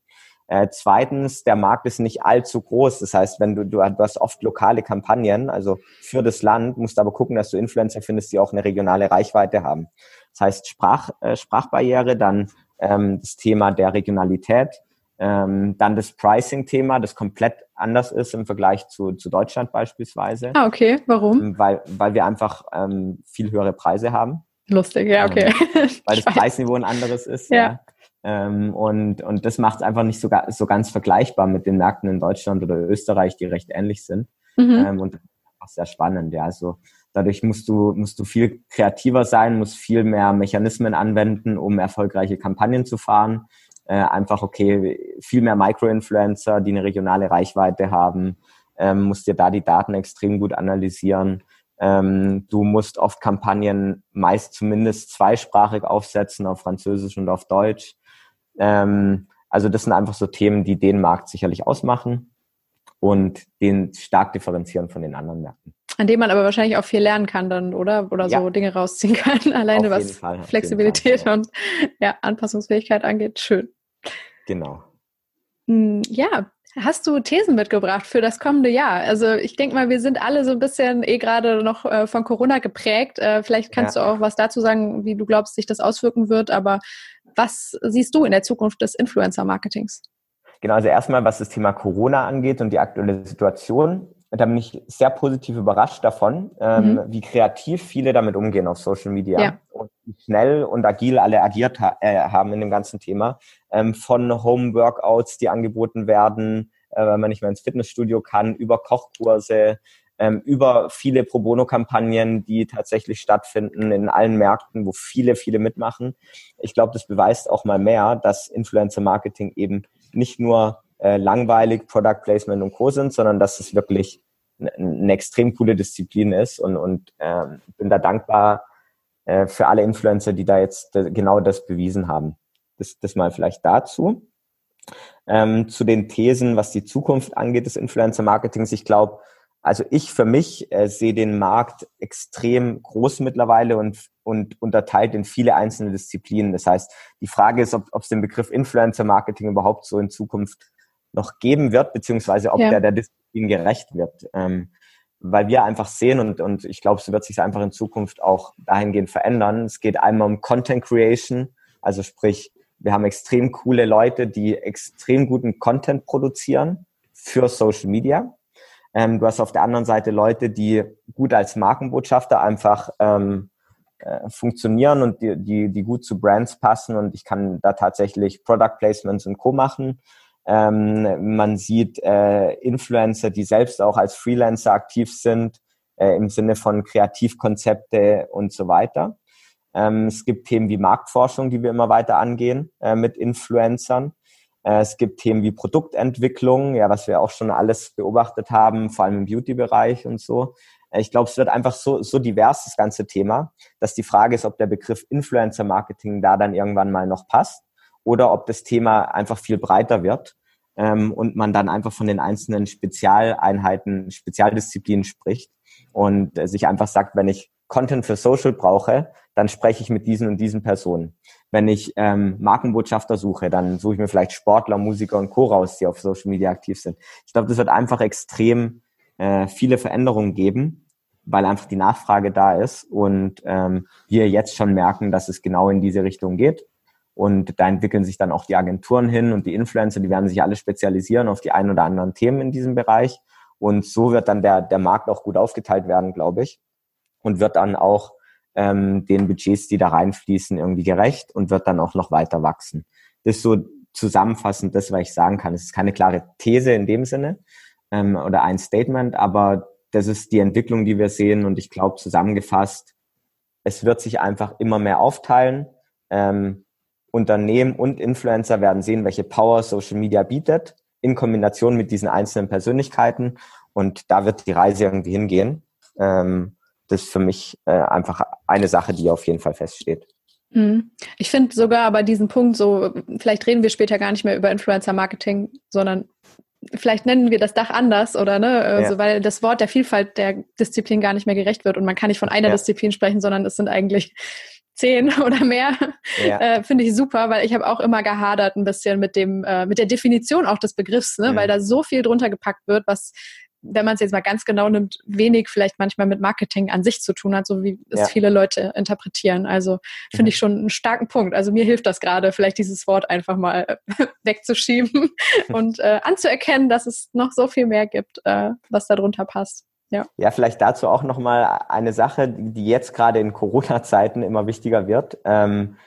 Äh, zweitens, der Markt ist nicht allzu groß. Das heißt, wenn du, du, du hast oft lokale Kampagnen, also für das Land, musst aber gucken, dass du Influencer findest, die auch eine regionale Reichweite haben. Das heißt, Sprach, äh, Sprachbarriere, dann ähm, das Thema der Regionalität, ähm, dann das Pricing-Thema, das komplett anders ist im Vergleich zu, zu Deutschland beispielsweise. Ah, okay. Warum? Ähm, weil, weil wir einfach ähm, viel höhere Preise haben. Lustig, ja, okay. Ähm, weil das Preisniveau ein anderes ist. Ja. ja. Ähm, und, und das macht es einfach nicht so, so ganz vergleichbar mit den Märkten in Deutschland oder Österreich, die recht ähnlich sind. Mhm. Ähm, und das ist auch sehr spannend, ja. Also dadurch musst du, musst du viel kreativer sein, musst viel mehr Mechanismen anwenden, um erfolgreiche Kampagnen zu fahren. Äh, einfach, okay, viel mehr Micro-Influencer, die eine regionale Reichweite haben, ähm, musst dir da die Daten extrem gut analysieren ähm, du musst oft Kampagnen meist zumindest zweisprachig aufsetzen, auf Französisch und auf Deutsch. Ähm, also das sind einfach so Themen, die den Markt sicherlich ausmachen und den stark differenzieren von den anderen Märkten. An dem man aber wahrscheinlich auch viel lernen kann dann, oder? Oder ja. so Dinge rausziehen kann, alleine was Fall, Flexibilität Fall, ja. und ja, Anpassungsfähigkeit angeht. Schön. Genau. Hm, ja, Hast du Thesen mitgebracht für das kommende Jahr? Also ich denke mal, wir sind alle so ein bisschen eh gerade noch äh, von Corona geprägt. Äh, vielleicht kannst ja. du auch was dazu sagen, wie du glaubst, sich das auswirken wird. Aber was siehst du in der Zukunft des Influencer-Marketings? Genau, also erstmal, was das Thema Corona angeht und die aktuelle Situation, da bin ich sehr positiv überrascht davon, ähm, mhm. wie kreativ viele damit umgehen auf Social Media ja. und wie schnell und agil alle agiert ha äh, haben in dem ganzen Thema. Ähm, von Home-Workouts, die angeboten werden, äh, wenn man nicht mehr ins Fitnessstudio kann, über Kochkurse, ähm, über viele Pro Bono-Kampagnen, die tatsächlich stattfinden in allen Märkten, wo viele, viele mitmachen. Ich glaube, das beweist auch mal mehr, dass Influencer-Marketing eben nicht nur äh, langweilig Product Placement und Co. sind, sondern dass es wirklich eine, extrem coole Disziplin ist und, und ähm, bin da dankbar äh, für alle Influencer, die da jetzt genau das bewiesen haben. Das, das mal vielleicht dazu. Ähm, zu den Thesen, was die Zukunft angeht des Influencer-Marketings. Ich glaube, also ich für mich äh, sehe den Markt extrem groß mittlerweile und, und unterteilt in viele einzelne Disziplinen. Das heißt, die Frage ist, ob es den Begriff Influencer-Marketing überhaupt so in Zukunft noch geben wird, beziehungsweise ob ja. der der Disziplin gerecht wird. Ähm, weil wir einfach sehen und, und ich glaube, es wird sich einfach in Zukunft auch dahingehend verändern. Es geht einmal um Content Creation, also sprich, wir haben extrem coole Leute, die extrem guten Content produzieren für Social Media. Ähm, du hast auf der anderen Seite Leute, die gut als Markenbotschafter einfach ähm, äh, funktionieren und die, die, die gut zu Brands passen und ich kann da tatsächlich Product Placements und Co. machen. Ähm, man sieht äh, Influencer, die selbst auch als Freelancer aktiv sind, äh, im Sinne von Kreativkonzepte und so weiter. Ähm, es gibt Themen wie Marktforschung, die wir immer weiter angehen äh, mit Influencern. Äh, es gibt Themen wie Produktentwicklung, ja, was wir auch schon alles beobachtet haben, vor allem im Beauty-Bereich und so. Äh, ich glaube, es wird einfach so, so divers, das ganze Thema, dass die Frage ist, ob der Begriff Influencer-Marketing da dann irgendwann mal noch passt oder ob das Thema einfach viel breiter wird ähm, und man dann einfach von den einzelnen Spezialeinheiten, Spezialdisziplinen spricht und äh, sich einfach sagt, wenn ich Content für Social brauche, dann spreche ich mit diesen und diesen Personen. Wenn ich ähm, Markenbotschafter suche, dann suche ich mir vielleicht Sportler, Musiker und Co. raus, die auf Social Media aktiv sind. Ich glaube, das wird einfach extrem äh, viele Veränderungen geben, weil einfach die Nachfrage da ist und ähm, wir jetzt schon merken, dass es genau in diese Richtung geht. Und da entwickeln sich dann auch die Agenturen hin und die Influencer, die werden sich alle spezialisieren auf die ein oder anderen Themen in diesem Bereich. Und so wird dann der, der Markt auch gut aufgeteilt werden, glaube ich. Und wird dann auch ähm, den Budgets, die da reinfließen, irgendwie gerecht und wird dann auch noch weiter wachsen. Das ist so zusammenfassend das, was ich sagen kann. Es ist keine klare These in dem Sinne ähm, oder ein Statement, aber das ist die Entwicklung, die wir sehen. Und ich glaube, zusammengefasst, es wird sich einfach immer mehr aufteilen. Ähm, Unternehmen und Influencer werden sehen, welche Power Social Media bietet, in Kombination mit diesen einzelnen Persönlichkeiten. Und da wird die Reise irgendwie hingehen. Ähm, das ist für mich äh, einfach eine Sache, die auf jeden Fall feststeht. Mhm. Ich finde sogar aber diesen Punkt so, vielleicht reden wir später gar nicht mehr über Influencer-Marketing, sondern vielleicht nennen wir das Dach anders oder ne, also, ja. weil das Wort der Vielfalt der Disziplin gar nicht mehr gerecht wird und man kann nicht von einer ja. Disziplin sprechen, sondern es sind eigentlich zehn oder mehr, ja. äh, finde ich super, weil ich habe auch immer gehadert ein bisschen mit dem, äh, mit der Definition auch des Begriffs, ne? Mhm. weil da so viel drunter gepackt wird, was wenn man es jetzt mal ganz genau nimmt, wenig vielleicht manchmal mit Marketing an sich zu tun hat, so wie es ja. viele Leute interpretieren. Also finde mhm. ich schon einen starken Punkt. Also mir hilft das gerade, vielleicht dieses Wort einfach mal wegzuschieben und äh, anzuerkennen, dass es noch so viel mehr gibt, äh, was darunter passt. Ja. ja, vielleicht dazu auch nochmal eine Sache, die jetzt gerade in Corona-Zeiten immer wichtiger wird. Ähm,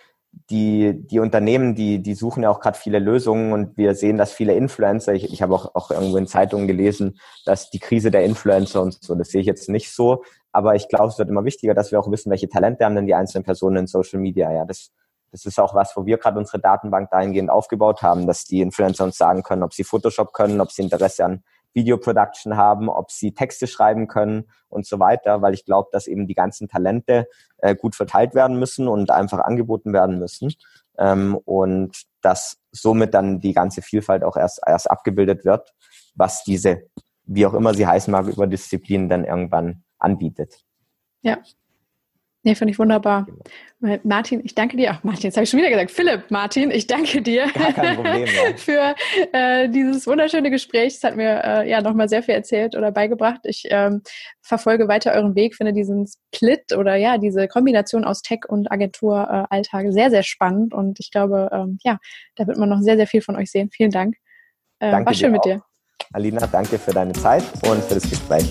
die, die Unternehmen, die, die suchen ja auch gerade viele Lösungen und wir sehen, dass viele Influencer, ich, ich habe auch, auch irgendwo in Zeitungen gelesen, dass die Krise der Influencer und so, das sehe ich jetzt nicht so, aber ich glaube, es wird immer wichtiger, dass wir auch wissen, welche Talente haben denn die einzelnen Personen in Social Media. Ja, das, das ist auch was, wo wir gerade unsere Datenbank dahingehend aufgebaut haben, dass die Influencer uns sagen können, ob sie Photoshop können, ob sie Interesse an Video Production haben, ob sie Texte schreiben können und so weiter, weil ich glaube, dass eben die ganzen Talente äh, gut verteilt werden müssen und einfach angeboten werden müssen ähm, und dass somit dann die ganze Vielfalt auch erst, erst abgebildet wird, was diese, wie auch immer sie heißen mag, über Disziplinen dann irgendwann anbietet. Ja. Nee, finde ich wunderbar. Martin, ich danke dir. Ach, Martin, jetzt habe ich schon wieder gesagt. Philipp, Martin, ich danke dir Problem, ja. für äh, dieses wunderschöne Gespräch. Es hat mir äh, ja nochmal sehr viel erzählt oder beigebracht. Ich ähm, verfolge weiter euren Weg, finde diesen Split oder ja, diese Kombination aus Tech und Agenturalltag äh, sehr, sehr spannend. Und ich glaube, ähm, ja, da wird man noch sehr, sehr viel von euch sehen. Vielen Dank. Äh, danke war schön mit dir. Alina, danke für deine Zeit und für das Gespräch.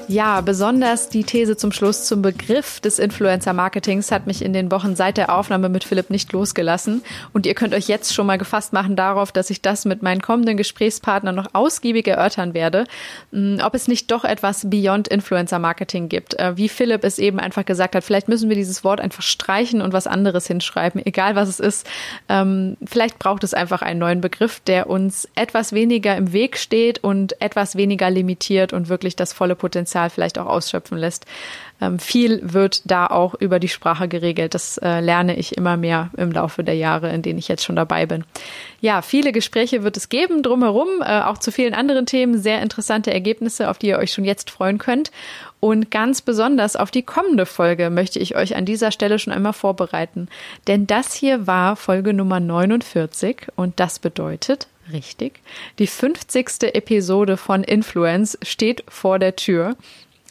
Ja, besonders die These zum Schluss zum Begriff des Influencer-Marketings hat mich in den Wochen seit der Aufnahme mit Philipp nicht losgelassen. Und ihr könnt euch jetzt schon mal gefasst machen darauf, dass ich das mit meinen kommenden Gesprächspartnern noch ausgiebig erörtern werde, hm, ob es nicht doch etwas Beyond Influencer-Marketing gibt. Äh, wie Philipp es eben einfach gesagt hat, vielleicht müssen wir dieses Wort einfach streichen und was anderes hinschreiben, egal was es ist. Ähm, vielleicht braucht es einfach einen neuen Begriff, der uns etwas weniger im Weg steht und etwas weniger limitiert und wirklich das volle Potenzial Potenzial vielleicht auch ausschöpfen lässt. Ähm, viel wird da auch über die Sprache geregelt. Das äh, lerne ich immer mehr im Laufe der Jahre, in denen ich jetzt schon dabei bin. Ja, viele Gespräche wird es geben drumherum, äh, auch zu vielen anderen Themen, sehr interessante Ergebnisse, auf die ihr euch schon jetzt freuen könnt. Und ganz besonders auf die kommende Folge möchte ich euch an dieser Stelle schon einmal vorbereiten. Denn das hier war Folge Nummer 49 und das bedeutet, Richtig. Die 50. Episode von Influence steht vor der Tür.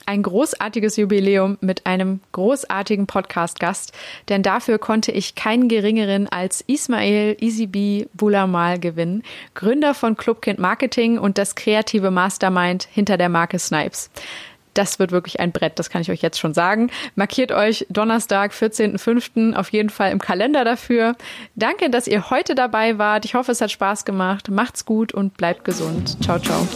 Ein großartiges Jubiläum mit einem großartigen Podcast-Gast, denn dafür konnte ich keinen geringeren als Ismail Isibi Bulamal gewinnen, Gründer von Clubkind Marketing und das kreative Mastermind hinter der Marke Snipes das wird wirklich ein Brett, das kann ich euch jetzt schon sagen. Markiert euch Donnerstag, 14.05. auf jeden Fall im Kalender dafür. Danke, dass ihr heute dabei wart. Ich hoffe, es hat Spaß gemacht. Macht's gut und bleibt gesund. Ciao, ciao.